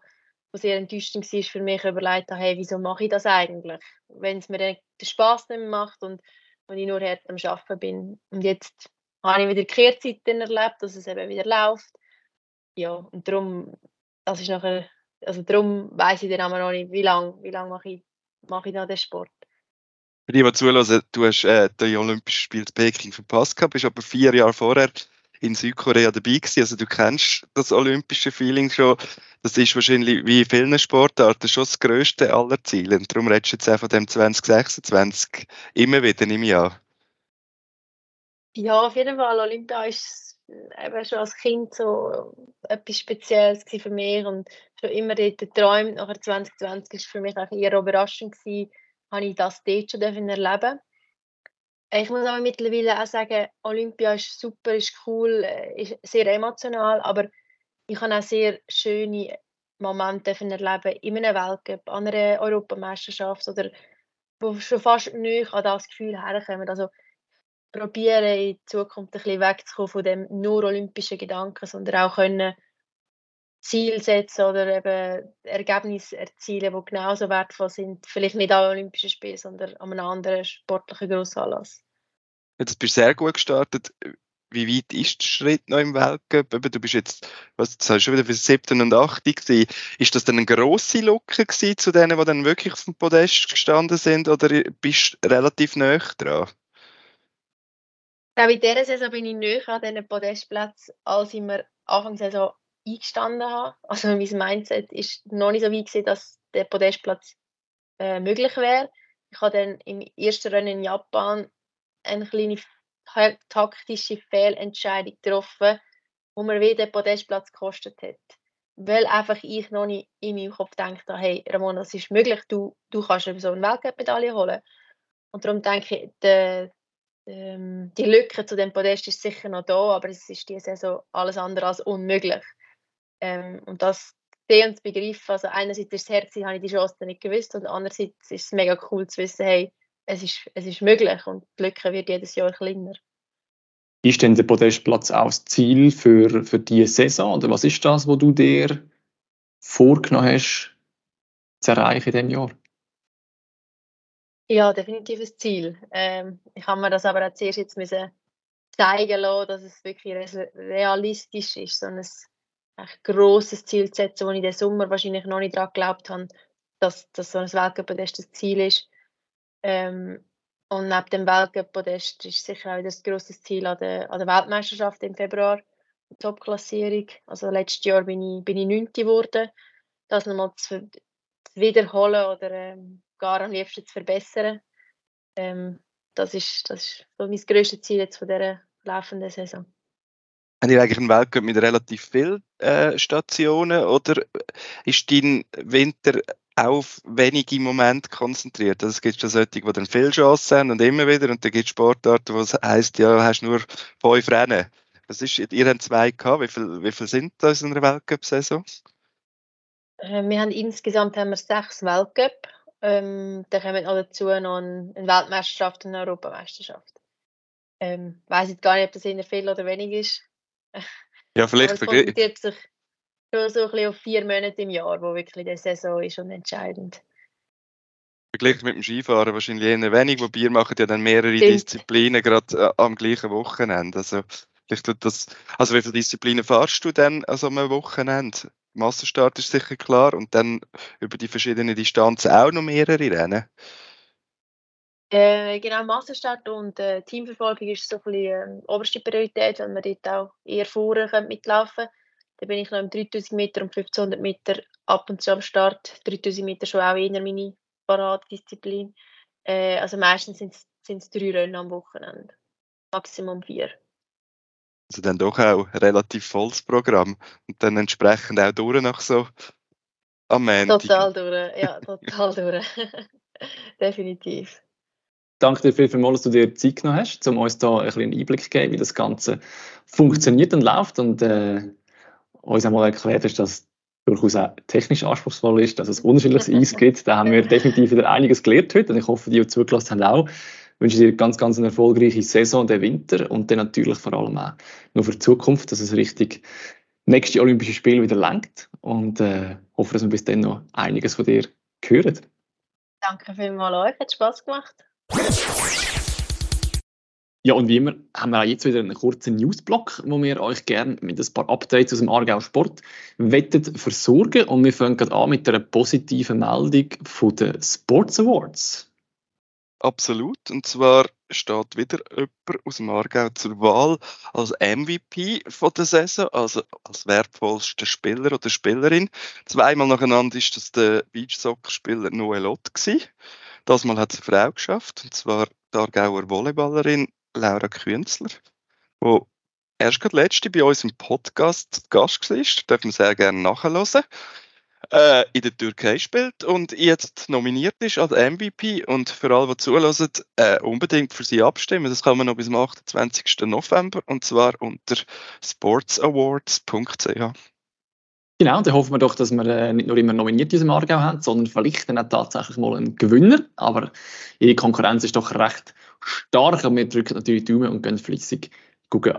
wo sehr enttäuschend war für mich, überlegt habe, hey, wieso mache ich das eigentlich? Wenn es mir dann den Spass nicht mehr macht und und ich nur hart am Arbeiten bin. Und jetzt habe ich wieder Kehrzeiten erlebt, dass es eben wieder läuft. Ja, und darum, das ist nachher, also darum weiss ich dann auch noch nicht, wie lange wie lang mache ich, mache ich noch den Sport. Für die, die zuhören, du hast äh, die Olympischen Spiele in Peking verpasst gehabt, bist aber vier Jahre vorher in Südkorea dabei gewesen. Also du kennst das olympische Feeling schon. Das ist wahrscheinlich wie in vielen Sportarten schon das grösste aller Ziele. Und darum redest du jetzt auch von dem 2026 immer wieder im Jahr. Ja, auf jeden Fall. Olympia ist eben schon als Kind so etwas Spezielles für mich und schon immer dort geträumt. Nachher 2020 war für mich auch eher überraschend gewesen, habe ich das dort schon erleben Ich muss aber mittlerweile auch sagen, Olympia ist super, ist cool, äh, ist sehr emotional, aber ich habe auch sehr schöne Momente erleben in einem Weltcup, an einer Europameisterschaft oder wo schon fast nicht an das Gefühl herkommen. Also probieren in Zukunft ein bisschen wegzukommen von dem nur olympischen Gedanken, sondern auch können Ziel setzen oder eben Ergebnisse erzielen, die genauso wertvoll sind. Vielleicht nicht an Olympischen Spielen, sondern an einem anderen sportlichen Grossanlass. Jetzt bist du sehr gut gestartet. Wie weit ist der Schritt noch im Weltcup? Du bist jetzt, was du sagst, schon wieder für 7. und 8. gewesen. Ist das dann eine grosse Lücke zu denen, die dann wirklich auf dem Podest gestanden sind oder bist du relativ nah dran? Glaube, in dieser Saison bin ich näher an diesen Podestplatz, als ich mir Anfang der Saison eingestanden habe. Also mein Mindset ist noch nicht so weit gewesen, dass der Podestplatz äh, möglich wäre. Ich habe dann im ersten Rennen in Japan eine kleine taktische Fehlentscheidung getroffen, wo mir wieder den Podestplatz gekostet hat. Weil einfach ich noch nicht in meinem Kopf gedacht habe, hey Ramona, es ist möglich, du, du kannst so eine Weltcup-Medaille holen. Und darum denke ich, der, ähm, die Lücke zu dem Podest ist sicher noch da, aber es ist diese Saison alles andere als unmöglich. Ähm, und das sehen und begreifen, also einerseits ist das Herz, habe ich die Chance nicht gewusst und andererseits ist es mega cool zu wissen, hey, es ist, es ist möglich und die Lücke wird jedes Jahr kleiner. Ist denn der Podestplatz auch das Ziel für, für diese Saison oder was ist das, was du dir vorgenommen hast zu erreichen in diesem Jahr? Ja, definitiv ein Ziel. Ähm, ich habe mir das aber auch zuerst jetzt zeigen lassen, dass es wirklich realistisch ist, so ein ein grosses Ziel zu setzen, wo ich den Sommer wahrscheinlich noch nicht daran geglaubt habe, dass, dass so ein Weltcup-Podest das Ziel ist. Ähm, und neben dem Weltcup-Podest ist sicher auch das grosse Ziel an der, an der Weltmeisterschaft im Februar, die Top-Klassierung. Also letztes Jahr bin ich, bin ich 9. geworden. Das nochmal zu, zu wiederholen oder ähm, gar am liebsten zu verbessern. Ähm, das, ist, das ist so mein grösstes Ziel jetzt von dieser laufenden Saison. Haben ihr eigentlich einen Weltcup mit relativ vielen äh, Stationen oder ist dein Winter auf wenige Momente konzentriert? Also es gibt schon solche, die dann viele Chancen haben und immer wieder und dann gibt es Sportarten, wo es heisst, ja, hast nur fünf Rennen. Was ist, ihr habt zwei gehabt, wie viele wie viel sind das in einer Weltcup-Saison? Äh, wir haben insgesamt haben wir sechs Weltcup. Ähm, dann kommen noch dazu noch eine, Weltmeisterschaft und eine Europameisterschaft. Ähm, ich weiß jetzt gar nicht, ob das eher viel oder wenig ist. Ja, vielleicht. Aber es konzentriert sich schon so ein bisschen auf vier Monate im Jahr, wo wirklich die Saison ist und entscheidend. Verglichen mit dem Skifahren wahrscheinlich eher wenig, wobei ihr macht ja dann mehrere Stimmt. Disziplinen gerade äh, am gleichen Wochenende. Also, vielleicht tut das, also wie viele Disziplinen fahrst du denn an so einem Wochenende? Massenstart ist sicher klar und dann über die verschiedenen Distanzen auch noch mehrere Rennen. Äh, genau, Massenstart und äh, Teamverfolgung ist so ein bisschen äh, oberste Priorität, weil man dort auch eher vorher mitlaufen. Dann bin ich noch im 3000 Meter und 1500 Meter ab und zu am Start. 3000 Meter schon auch eher meine Paradedisziplin. Äh, also meistens sind es drei Rennen am Wochenende. Maximum vier. Also dann doch auch relativ volles Programm und dann entsprechend auch durch nach so am Ende. Total durch, ja, total durch. Definitiv. Danke dir vielmals, dass du dir Zeit genommen hast, um uns da ein bisschen einen Einblick zu geben, wie das Ganze funktioniert und läuft und äh, uns einmal erklärt hast, dass es durchaus auch technisch anspruchsvoll ist, dass es unterschiedliches Eis gibt. Da haben wir definitiv wieder einiges gelernt heute und ich hoffe, die, die zugelassen haben, auch. Ich wünsche dir ganz, ganz eine erfolgreiche Saison, den Winter und dann natürlich vor allem auch nur für die Zukunft, dass es richtig nächste Olympische Spiele wieder lenkt und äh, hoffe, dass wir bis dann noch einiges von dir hören. Danke vielmals euch, hat Spaß gemacht. Ja, und wie immer haben wir auch jetzt wieder einen kurzen Newsblock, wo wir euch gerne mit ein paar Updates aus dem Aargau Sport wettet versorgen. Und wir fangen gerade an mit einer positiven Meldung von den Sports Awards. Absolut. Und zwar steht wieder jemand aus dem Aargau zur Wahl als MVP von der Saison, also als wertvollster Spieler oder Spielerin. Zweimal nacheinander ist das der Beachsoccer-Spieler Noel Ott. Das Mal hat es eine Frau geschafft, und zwar die Aargauer Volleyballerin Laura Künzler, die erst gerade letzte bei uns im Podcast Gast war. Das dürfen wir sehr gerne nachhören. Äh, in der Türkei spielt und jetzt nominiert ist als MVP und für alle, die zulassen, äh, unbedingt für sie abstimmen. Das kann man noch bis zum 28. November und zwar unter sportsawards.ch. Genau, dann hoffen wir doch, dass wir äh, nicht nur immer nominiert in diesem Aargau haben, sondern vielleicht dann auch tatsächlich mal einen Gewinner. Aber ihre Konkurrenz ist doch recht stark und wir drücken natürlich die Daumen und gehen flüssig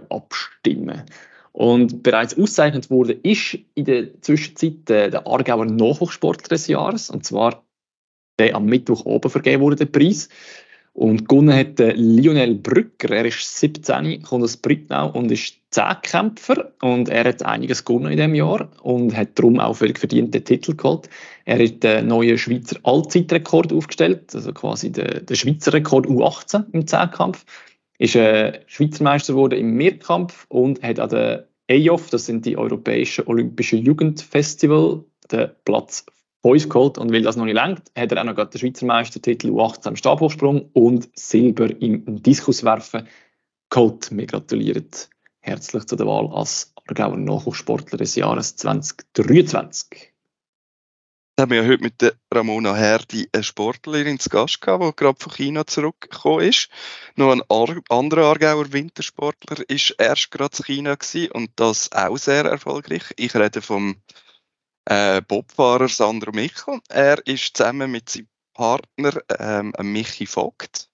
abstimmen. Und bereits ausgezeichnet wurde ist in der Zwischenzeit äh, der Aargauer Nachwuchssportler des Jahres. Und zwar der am Mittwoch oben vergeben wurde, der Preis. Und gewonnen hat äh, Lionel Brücker. Er ist 17, kommt aus Brittnau und ist Zehnkämpfer. Und er hat einiges gewonnen in diesem Jahr und hat darum auch völlig verdient den Titel geholt. Er hat den neuen Schweizer Allzeitrekord aufgestellt, also quasi den, den Schweizer Rekord U18 im Zehnkampf ist äh, Schweizer Meister geworden im Mehrkampf und hat an der EIOF, das sind die Europäischen Olympischen Jugendfestival, den Platz 5 geholt und weil das noch nicht langt, hat er auch noch den Schweizer Meistertitel U18 im Stabhochsprung und Silber im Diskuswerfen geholt. Wir gratulieren herzlich zu der Wahl als Aargauer Nachwuchssportler des Jahres 2023 haben wir ja heute mit der Ramona Herdi eine Sportlerin zu Gast gehabt, die gerade von China zurückgekommen ist. Noch ein anderer Aargauer Wintersportler ist erst gerade zu China gewesen und das auch sehr erfolgreich. Ich rede vom äh, Bobfahrer Sandro Michel. Er ist zusammen mit seinem Partner ähm, Michi Vogt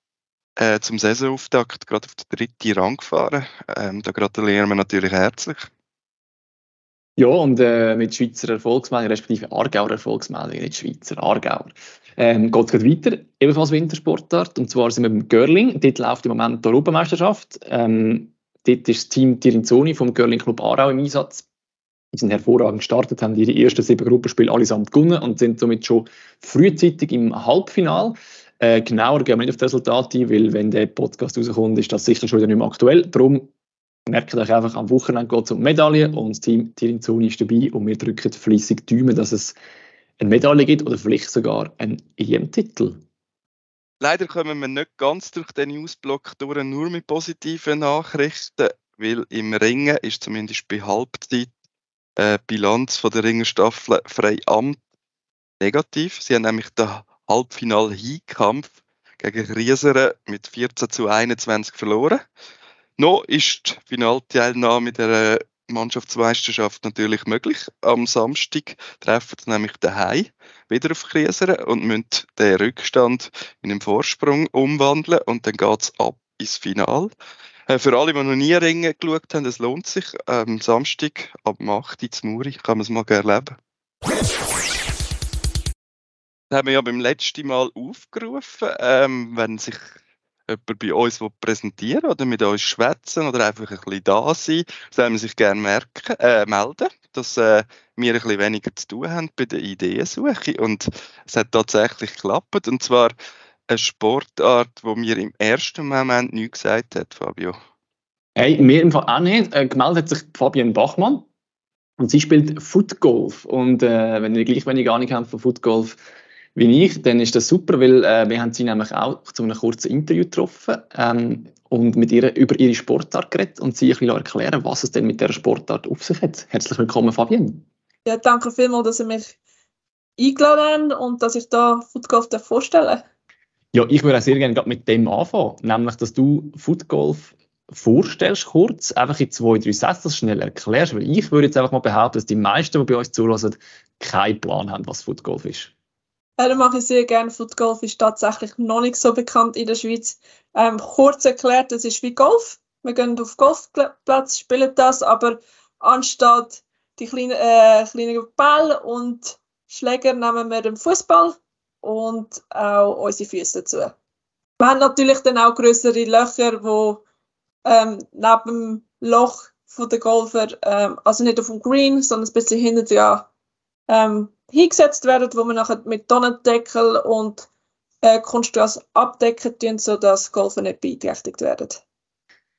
äh, zum Saisonauftakt gerade auf den dritten Rang gefahren. Ähm, da gratulieren wir natürlich herzlich. Ja, und äh, mit Schweizer Erfolgsmeldung, respektive Aargauer Erfolgsmeldung, nicht Schweizer, Aargauer. Ähm, geht es weiter, ebenfalls Wintersportart, und zwar sind wir beim Görling. Dort läuft im Moment die Europameisterschaft. Ähm, dort ist das Team Tirinzoni vom Görling Club Aarau im Einsatz. Die sind hervorragend gestartet, haben ihre ersten sieben Gruppenspiele allesamt gewonnen und sind somit schon frühzeitig im Halbfinale. Äh, genauer gehen wir nicht auf das Resultat ein, weil wenn der Podcast rauskommt, ist das sicher schon wieder nicht mehr aktuell. Darum merkt euch einfach, am Wochenende geht es um Medaillen und das Team Tirinzoni ist dabei und wir drücken flüssig die Daumen, dass es eine Medaille gibt oder vielleicht sogar einen EM-Titel. Leider kommen wir nicht ganz durch den Newsblock durch, nur mit positiven Nachrichten, weil im Ringen ist zumindest bei Halbzeit äh, Bilanz von der Ringerstaffel frei Amt negativ. Sie haben nämlich den Halbfinal-Hinkampf gegen Rieseren mit 14 zu 21 verloren. Noch ist die Finalteilnahme der Mannschaftsmeisterschaft natürlich möglich. Am Samstag treffen sie nämlich daheim wieder auf Krieseren und müssen den Rückstand in einen Vorsprung umwandeln und dann geht es ab ins Finale. Äh, für alle, die noch nie Ringen geschaut haben, es lohnt sich. Am Samstag ab 8 Uhr zu Muri kann man es mal erleben. Das haben wir ja beim letzten Mal aufgerufen, ähm, wenn sich jemand bei uns präsentieren oder mit uns schwätzen oder einfach ein bisschen da sein, soll man sich gerne merken, äh, melden, dass äh, wir ein bisschen weniger zu tun haben bei der Ideensuche. Und es hat tatsächlich geklappt. Und zwar eine Sportart, wo mir im ersten Moment nichts gesagt hat, Fabio. Hey, mir im Fall auch nicht. Äh, gemeldet hat sich Fabienne Bachmann. Und sie spielt Footgolf. Und äh, wenn ihr gleich wenig Ahnung habt von Footgolf, wie ich, dann ist das super, weil äh, wir haben sie nämlich auch zu einem kurzen Interview getroffen ähm, und mit ihr über ihre Sportart geredet und sie ein bisschen erklären, was es denn mit der Sportart auf sich hat. Herzlich willkommen, Fabienne. Ja, danke vielmals, dass ihr mich eingeladen habt und dass ich da Footgolf vorstellen Ja, ich würde auch sehr gerne mit dem anfangen, nämlich, dass du Footgolf vorstellst, kurz, einfach in zwei, drei Sätzen schnell erklärst, weil ich würde jetzt einfach mal behaupten, dass die meisten, die bei uns zulassen, keinen Plan haben, was Footgolf ist. Ja, das mache ich sehr gerne. Footgolf ist tatsächlich noch nicht so bekannt in der Schweiz. Ähm, kurz erklärt, es ist wie Golf. Wir gehen auf Golfplatz, spielen das, aber anstatt die kleinen, äh, kleinen Bälle und Schläger nehmen wir den Fußball und auch unsere Füße dazu. Wir haben natürlich dann auch größere Löcher, wo ähm, neben dem Loch von der Golfer, ähm, also nicht auf dem Green, sondern ein bisschen hinter ja, ähm, hingesetzt werden, wo man nachher mit Tonnendeckel und äh, Kunstgras abdecken tun, sodass Golfer nicht beeinträchtigt werden.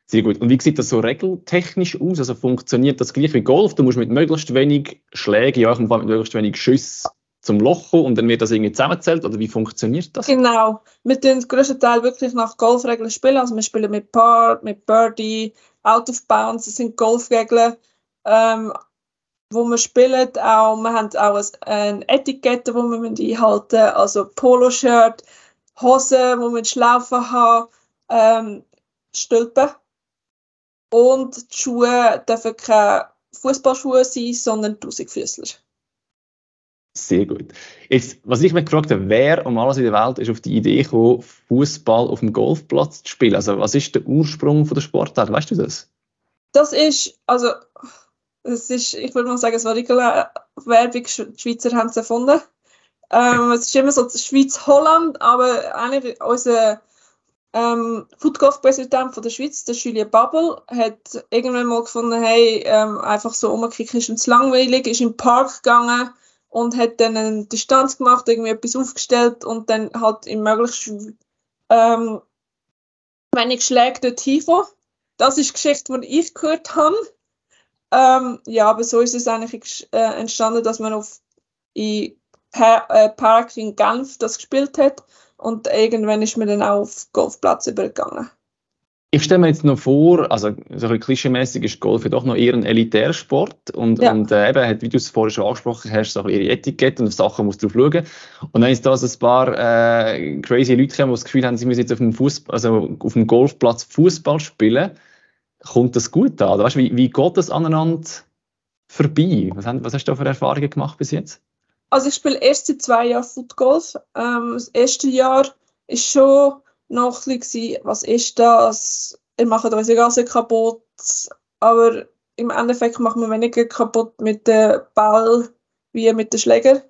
Sehr gut. Und wie sieht das so regeltechnisch aus? Also funktioniert das gleich wie Golf? Du musst mit möglichst wenig Schlägen, ja, mit möglichst wenig Schüssen zum Loch kommen und dann wird das irgendwie zusammenzählt? Oder wie funktioniert das? Genau. Wir tun den größten Teil wirklich nach Golfregeln spielen. Also wir spielen mit Par, mit Birdie, Out of Bounds, das sind Golfregeln. Ähm, wo wir spielen. Auch, wir haben auch eine Etikette, die wir einhalten müssen, also Poloshirt, Hosen, die wir Schlaufen haben, ähm, Stülpen. Und die Schuhe dürfen keine Fußballschuhe sein, sondern Tausendfüßler. Sehr gut. Jetzt, was ich mich gefragt habe, wer um alles in der Welt ist auf die Idee gekommen, Fußball auf dem Golfplatz zu spielen? Also, was ist der Ursprung von der Sportart? Weißt du das? Das ist, also, es ist, ich würde mal sagen, es war eine Werbung, die Schweizer haben es erfunden. Ähm, es ist immer so Schweiz-Holland, aber eigentlich unser ähm, Footgolf-Präsident von der Schweiz, der Julien Babbel, hat irgendwann mal gefunden, hey, ähm, einfach so umkicken ist uns langweilig, ist den Park gegangen und hat dann eine Distanz gemacht, irgendwie etwas aufgestellt und dann halt in möglichst ähm, wenig Schläge dort hinkommen. Das ist die Geschichte, die ich gehört habe. Ähm, ja, aber so ist es eigentlich äh, entstanden, dass man auf in pa äh, Park in Genf das gespielt hat und irgendwann ist man dann auch auf Golfplatz übergegangen. Ich stelle mir jetzt noch vor, also so ein klischeemäßig ist Golf ja doch noch eher ein Elitärsport und, ja. und äh, eben, wie du es vorher schon angesprochen hast, so ihre Etikette und auf Sachen musst du drauf schauen. Und dann ist da so ein paar äh, crazy Leute kommen, die das Gefühl haben, sie müssen jetzt auf dem, Fußball, also auf dem Golfplatz Fußball spielen. Kommt das gut an? Weißt, wie, wie geht das aneinander vorbei? Was, was hast du für Erfahrungen gemacht bis jetzt? Also ich spiele erst seit zwei Jahren Footgolf. Ähm, das erste Jahr ist schon noch ein bisschen, was ist das? Ihr macht unsere Gase kaputt. Aber im Endeffekt machen wir weniger kaputt mit dem Ball wie mit den Schläger.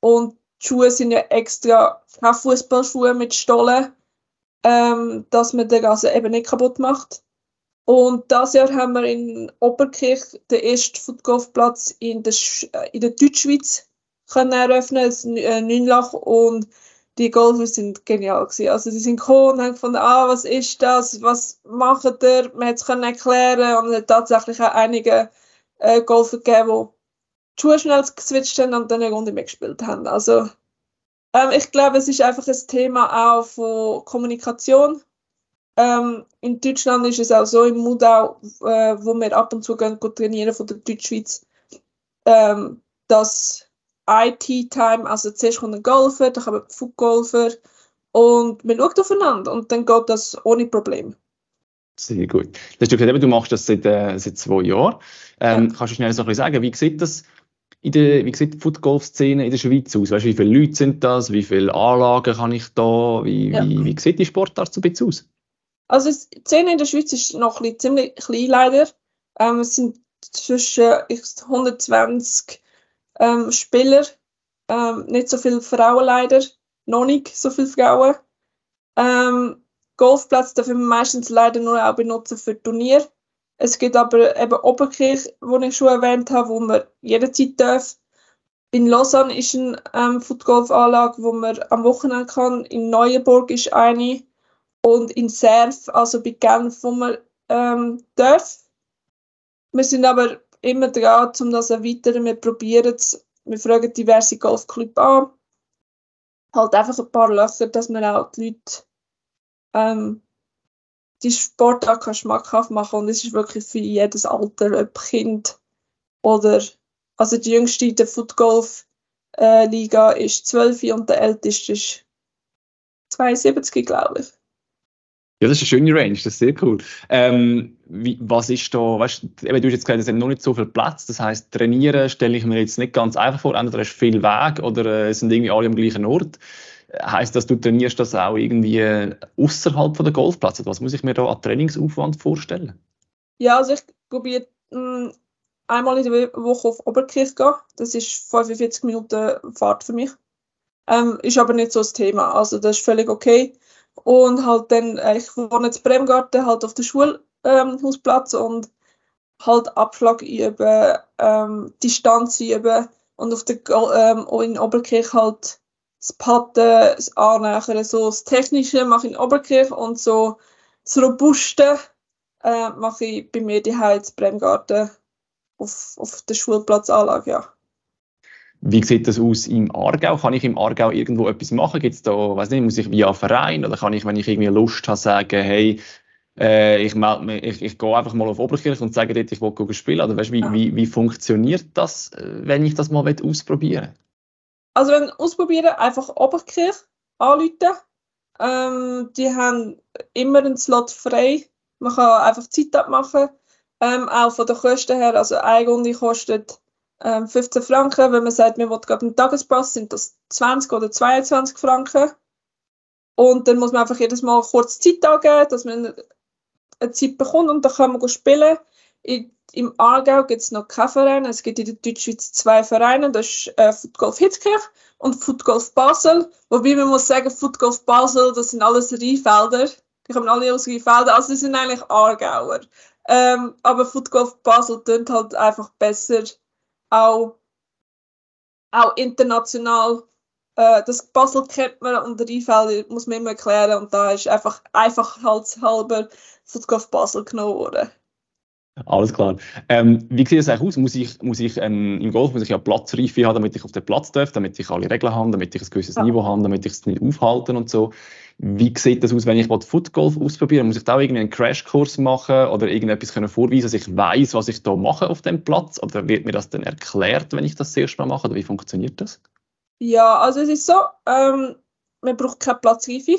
Und die Schuhe sind ja extra Fußballschuhe mit Stollen, ähm, dass man den Gase eben nicht kaputt macht. Und das Jahr haben wir in Oberkirch den ersten Footgolfplatz in der, in der Deutschschweiz können eröffnen, das äh, Neunlach und die Golfer sind genial gewesen. Also die sind gekommen und haben gefunden, ah, was ist das, was macht ihr? Man hat es erklären und es hat tatsächlich auch einige äh, Golfer gegeben, die Schuhe schnell geswitcht haben und dann eine Runde mitgespielt haben. Also ähm, ich glaube, es ist einfach ein Thema auch von Kommunikation. Ähm, in Deutschland ist es auch so, im Mudau, äh, wo wir ab und zu gehen, trainieren von der Deutschschweiz, ähm, dass IT-Time, also zuerst kommt ein Golfer, dann kommen Footgolfer und man schaut aufeinander und dann geht das ohne Problem. Sehr gut. Du hast gesagt, du machst das seit, äh, seit zwei Jahren. Ähm, ja. Kannst du schnell so ein bisschen sagen, wie sieht das in der, wie sieht die Footgolf-Szene in der Schweiz aus? Weißt, wie viele Leute sind das? Wie viele Anlagen kann ich da? Wie, ja. wie, wie sieht die Sportart so ein bisschen aus? Also die Szene in der Schweiz ist noch ein ziemlich klein leider. Ähm, es sind zwischen 120 ähm, Spieler. Ähm, nicht so viele Frauen leider, noch nicht so viele Frauen. Ähm, Golfplatz dürfen wir meistens leider nur auch benutzen für Turnier. Es gibt aber eben Oberkirch, wo ich schon erwähnt habe, wo man jederzeit darf. In Lausanne ist eine ähm, Footgolf-Anlage, wo man am Wochenende kann. In Neuenburg ist eine. Und in Serf, also bei Genf, wo man ähm, darf. Wir sind aber immer dran, um das erweitern. Wir probieren es, wir fragen diverse Golfclubs an. Halt einfach ein paar Löcher, dass man auch die Leute ähm, die Sportart schmackhaft machen und es ist wirklich für jedes Alter, ob Kind oder also die jüngste in der Footgolf äh, Liga ist 12 und der älteste ist 72, glaube ich. Ja, das ist eine schöne Range, das ist sehr cool. Ähm, wie, was ist da, weißt du, du hast jetzt gesagt, es sind noch nicht so viel Platz, das heisst, trainieren stelle ich mir jetzt nicht ganz einfach vor, entweder hast du viel Weg oder äh, sind irgendwie alle am gleichen Ort. Heißt das, du trainierst das auch irgendwie außerhalb von der Golfplatz? Was muss ich mir da an Trainingsaufwand vorstellen? Ja, also ich probiere hm, einmal in der Woche auf Oberkirch gehen. Das ist 45 Minuten Fahrt für mich. Ähm, ist aber nicht so das Thema. Also das ist völlig okay. Und halt dann, äh, ich wohne jetzt Bremgarten, halt auf der Schulhausplatz ähm, und halt Abschlag üben, ähm, Distanz üben und auf der, ähm, in Oberkirch halt das Patten, das Annähern, so das Technische mache ich in Oberkirch und so das Robuste äh, mache ich bei mir die Heiz Bremgarten auf, auf der Schulplatzanlage, ja. Wie sieht das aus im Aargau? Kann ich im Aargau irgendwo etwas machen? Gibt es da, weiß nicht, muss ich via Verein oder kann ich, wenn ich irgendwie Lust habe, sagen, hey, äh, ich, melde mich, ich, ich gehe einfach mal auf Oberkirch und sage dort, ich will spielen. Oder weißt, wie, wie, wie funktioniert das, äh, wenn ich das mal ausprobieren will? Also wenn ausprobieren, einfach Oberkirch anrufen. Ähm, die haben immer einen Slot frei. Man kann einfach Zeit abmachen. Ähm, auch von den Kosten her, also eine Runde kostet ähm, 15 Franken. Wenn man sagt, man will einen Tagespass, sind das 20 oder 22 Franken. Und dann muss man einfach jedes Mal kurz Zeit angeben, dass man eine Zeit bekommt und dann kann man spielen. In, Im Aargau gibt es noch keinen Verein. Es gibt in der Deutschschweiz zwei Vereine. Das ist äh, Footgolf Hitzkirch und Footgolf Basel. Wobei man muss sagen, Footgolf Basel, das sind alles Rheinfelder. Die kommen alle aus Rheinfelden. Also die sind eigentlich Aargauer. Ähm, aber Footgolf Basel tönt halt einfach besser. Auch, auch international äh, das Basel kennt man und Rheinfeld muss man immer erklären und da ist einfach einfach halber Footgolf Basel genommen worden. Alles klar. Ähm, wie sieht es eigentlich aus? Muss ich, muss ich ähm, im Golf muss ich ja Platzreife haben, damit ich auf den Platz darf, damit ich alle Regeln habe, damit ich ein gewisses ja. Niveau habe, damit ich es nicht aufhalten und so. Wie sieht das aus, wenn ich Footgolf ausprobieren Muss ich da irgendwie einen Crashkurs machen oder irgendetwas können vorweisen, dass ich weiß, was ich da mache auf dem Platz? Oder wird mir das dann erklärt, wenn ich das das erste Mal mache? Oder wie funktioniert das? Ja, also es ist so, ähm, man braucht keine Platzreife.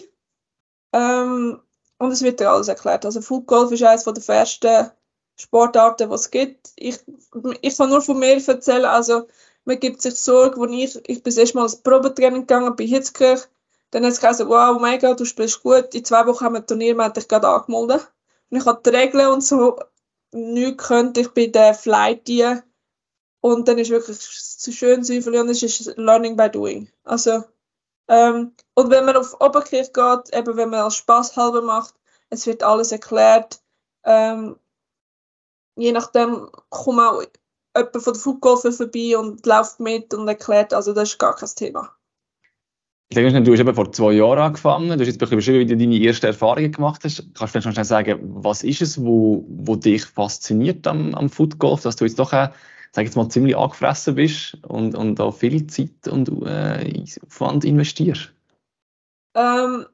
Ähm, und es wird dir alles erklärt. Also Footgolf ist eines der ersten Sportarten, die es gibt. Ich, ich kann nur von mir erzählen, also man gibt sich Sorge, als ich, ich bin erst mal als Probetraining gegangen bei Hitzkirch, dann hat es gesagt, wow, mega, du spielst gut, in zwei Wochen haben wir ein Turnier, man hat dich gerade angemeldet. Und ich habe die Regeln und so nichts könnte ich bei der Flight die und dann ist wirklich so schön zu verlieren, ist, ist Learning by Doing. Also, ähm, und wenn man auf Oberkirch geht, eben wenn man als Spaß halber macht, es wird alles erklärt. Ähm, je nachdem kommt auch jemand von der Flugkurve vorbei und läuft mit und erklärt, also das ist gar kein Thema. Ich denke, du hast eben vor zwei Jahren angefangen, du hast jetzt beschrieben, wie du deine ersten Erfahrungen gemacht hast. Kannst du vielleicht schon sagen, was ist es, wo, wo dich fasziniert am, am Footgolf, dass du jetzt doch auch sag jetzt mal, ziemlich angefressen bist und, und da viel Zeit und äh, Aufwand investierst? Ähm,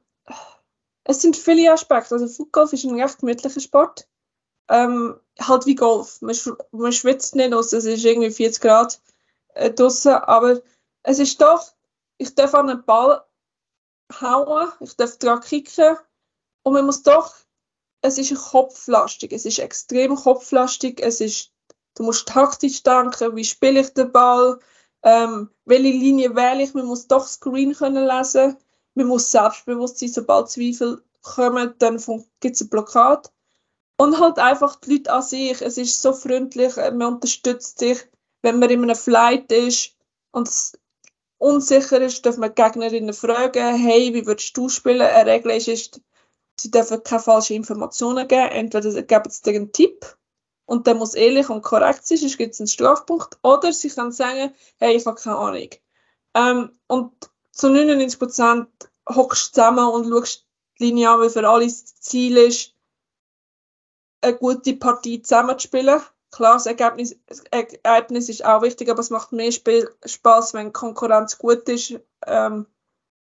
es sind viele Aspekte. Also Footgolf ist ein recht gemütlicher Sport. Ähm, halt wie Golf. Man, sch man schwitzt nicht aus, es ist irgendwie 40 Grad äh, draußen, aber es ist doch, ich darf an einen Ball hauen, ich darf dran kicken und man muss doch, es ist kopflastig, es ist extrem kopflastig, es ist Du musst taktisch denken, wie spiele ich den Ball, ähm, welche Linie wähle ich. Man muss doch Screen können lesen. Man muss selbstbewusst sein, sobald Zweifel kommen, dann gibt es eine Blockade. Und halt einfach die Leute an sich. Es ist so freundlich, äh, man unterstützt sich. Wenn man in einem Flight ist und es unsicher ist, darf man Gegnerinnen fragen, hey, wie würdest du spielen? Eine Regel ist, sie dürfen keine falschen Informationen geben. Entweder geben sie dir einen Tipp und der muss ehrlich und korrekt sein, sonst gibt es einen Strafpunkt. Oder sie kann sagen, hey, ich habe keine Ahnung. Ähm, und zu 99 Prozent hockst du zusammen und schaust die Linie an, weil für alle das Ziel ist, eine gute Partie zusammenzuspielen. Klar, das Ergebnis, das Ergebnis ist auch wichtig, aber es macht mehr Spiel, Spaß, wenn Konkurrenz gut ist. Ähm,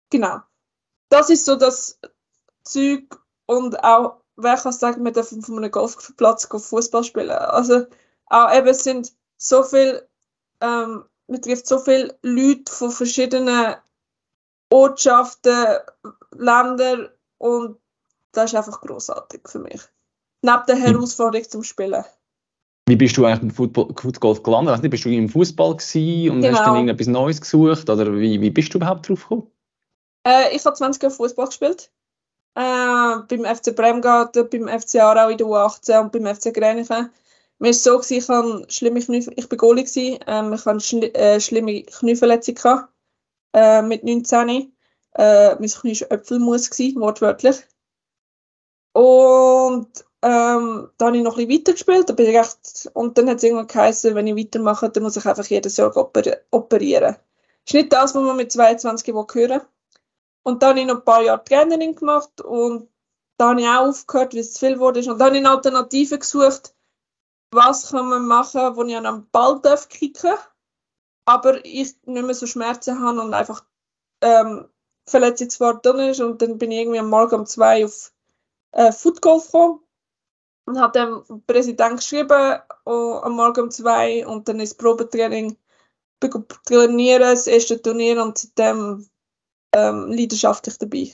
genau. Das ist so das Zeug und auch wer kann sagen, wir dürfen von einem Golfplatz Fußball spielen? Also auch eben es sind so viel, ähm, man trifft so viele Leute von verschiedenen Ortschaften, Ländern und das ist einfach großartig für mich. Neben der Herausforderung zum Spielen. Wie bist du eigentlich im Footgolf gelandet? Also, bist du im Fußball und genau. hast dann irgendetwas Neues gesucht? Oder wie, wie bist du überhaupt drauf gekommen? Äh, ich habe 20 Jahre Fußball gespielt äh, beim FC Bremgarten, beim FC Aarau in der U18 und beim FC Grenichen. Mir ist so, ich, schlimme Knie, ich bin Goalie, ähm, ich hatte schli äh, schlimme Knieverletzung äh, mit 19. Äh, mein Knie war Äpfelmus, wortwörtlich. Und ähm, dann habe ich noch ein bisschen weitergespielt. Da bin ich recht, und dann hat es irgendwann geheißen, wenn ich weitermache, dann muss ich einfach jedes Jahr operieren. Das ist nicht das, was man mit 22 hören will. Und dann habe ich noch ein paar Jahre Trainerin gemacht und dann habe ich auch aufgehört, weil es zu viel wurde. Und dann habe ich eine Alternative gesucht, was kann man machen, wo ich an einem Ball darf kicken aber ich nicht mehr so Schmerzen habe und einfach ähm, Verletzungsgefahr drin ist. Und dann bin ich irgendwie am Morgen um zwei auf äh, Footgolf gekommen. Und hat dem Präsident geschrieben, oh, am Morgen um zwei und dann ist Probetraining trainieren, das erste Turnier und seitdem ähm, leidenschaftlich dabei.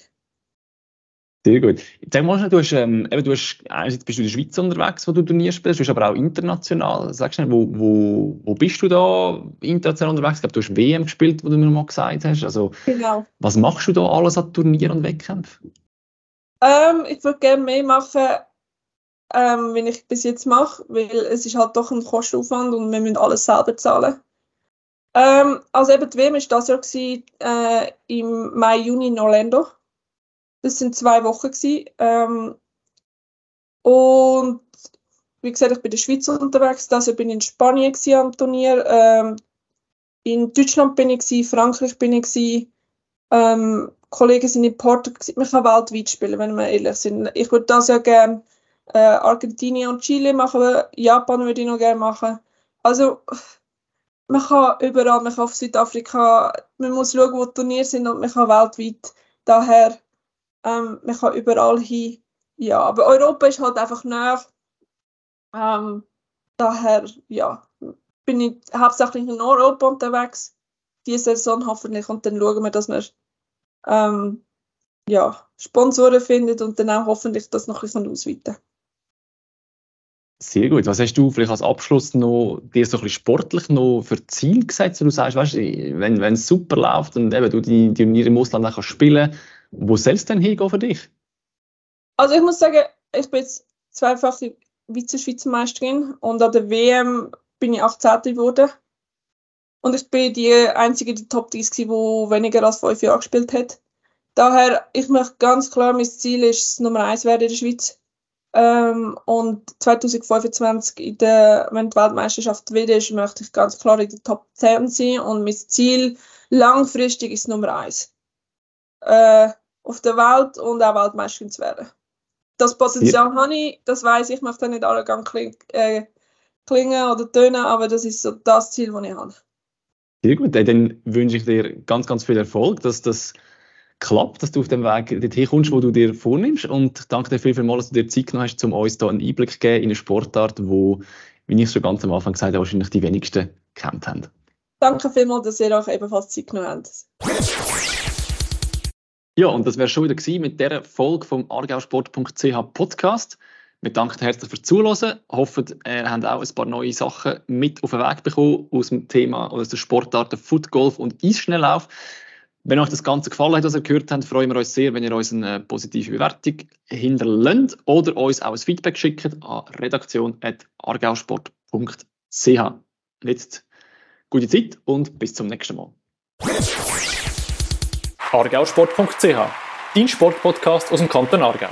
Sehr gut. Sag mal, du, hast, ähm, eben, du hast, bist du in der Schweiz unterwegs, wo du Turnier spielst, du bist aber auch international. Sagst du, wo, wo, wo bist du da international unterwegs? Ich glaube, du hast WM gespielt, wo du mir mal gesagt hast. Also, genau. Was machst du da alles an Turnieren und Wettkämpfen? Ähm, ich würde gerne mehr machen, ähm, wenn ich bis jetzt mache, weil es ist halt doch ein Kostenaufwand und wir müssen alles selber zahlen. Ähm, also eben die WM war das Jahr gewesen, äh, im Mai, Juni in Orlando. Das sind zwei Wochen gewesen. Ähm, und wie gesagt, ich bin in der Schweiz unterwegs. Das Jahr bin ich in Spanien am Turnier. Ähm, in Deutschland bin ich gewesen, Frankreich bin ich gewesen. Ähm, Kollegen sind in Porto. Man kann weltweit spielen, wenn wir ehrlich sind. Ich würde das ja gerne äh, Argentinien und Chile machen. Japan würde ich noch gerne machen. Also man kann überall, man kann auf Südafrika, man muss schauen, wo die Turniere sind und man kann weltweit. Daher ähm, man kann überall hin. Ja, aber Europa ist halt einfach näher. Ähm, daher, ja, bin ich hauptsächlich in Europa unterwegs. Diese Saison hoffentlich. Und dann schauen wir, dass wir ähm, ja, Sponsoren findet und dann auch hoffentlich das noch ein bisschen ausweiten. Sehr gut. Was hast du vielleicht als Abschluss noch dir so ein bisschen sportlich noch für Ziel gesetzt? Du sagst, weißt, wenn, wenn es super läuft und eben du die Turniere im Ausland spielen kannst, wo soll es denn hingehen für dich? Also ich muss sagen, ich bin jetzt zweifache Vize-Schweizer Meisterin und an der WM bin ich 18. geworden. Und ich bin die einzige in der Top 30, die weniger als fünf Jahre gespielt hat. Daher, ich möchte ganz klar, mein Ziel ist, Nummer 1 werden in der Schweiz. Ähm, und 2025, in der, wenn die Weltmeisterschaft wieder ist, möchte ich ganz klar in der Top 10 sein. Und mein Ziel langfristig ist Nummer 1. Äh, auf der Welt und auch Weltmeisterin zu werden. Das Potenzial ja. habe ich, das weiß ich, möchte nicht alle kling, äh, klingen oder tönen, aber das ist so das Ziel, das ich habe. Sehr gut, dann wünsche ich dir ganz, ganz viel Erfolg, dass das klappt, dass du auf dem Weg dorthin kommst, wo du dir vornimmst und danke dir viel, vielmals, dass du dir Zeit genommen hast, um uns da einen Einblick zu geben in eine Sportart, wo, wie ich schon ganz am Anfang gesagt habe, wahrscheinlich die wenigsten kennt haben. Danke vielmals, dass ihr auch ebenfalls Zeit genommen habt. Ja, und das wäre schon wieder gewesen mit dieser Folge vom argausport.ch Podcast. Wir danken herzlich fürs Zuhören. Hoffen, ihr habt auch ein paar neue Sachen mit auf den Weg bekommen aus dem Thema oder aus den Sportarten Footgolf und Eisschnelllauf. Wenn euch das Ganze gefallen hat, was ihr gehört habt, freuen wir uns sehr, wenn ihr uns eine positive Bewertung hinterlasst oder uns auch ein Feedback schickt an redaktion.argausport.ch. Jetzt gute Zeit und bis zum nächsten Mal argausport.ch, dein Sportpodcast aus dem Kanton Aargau.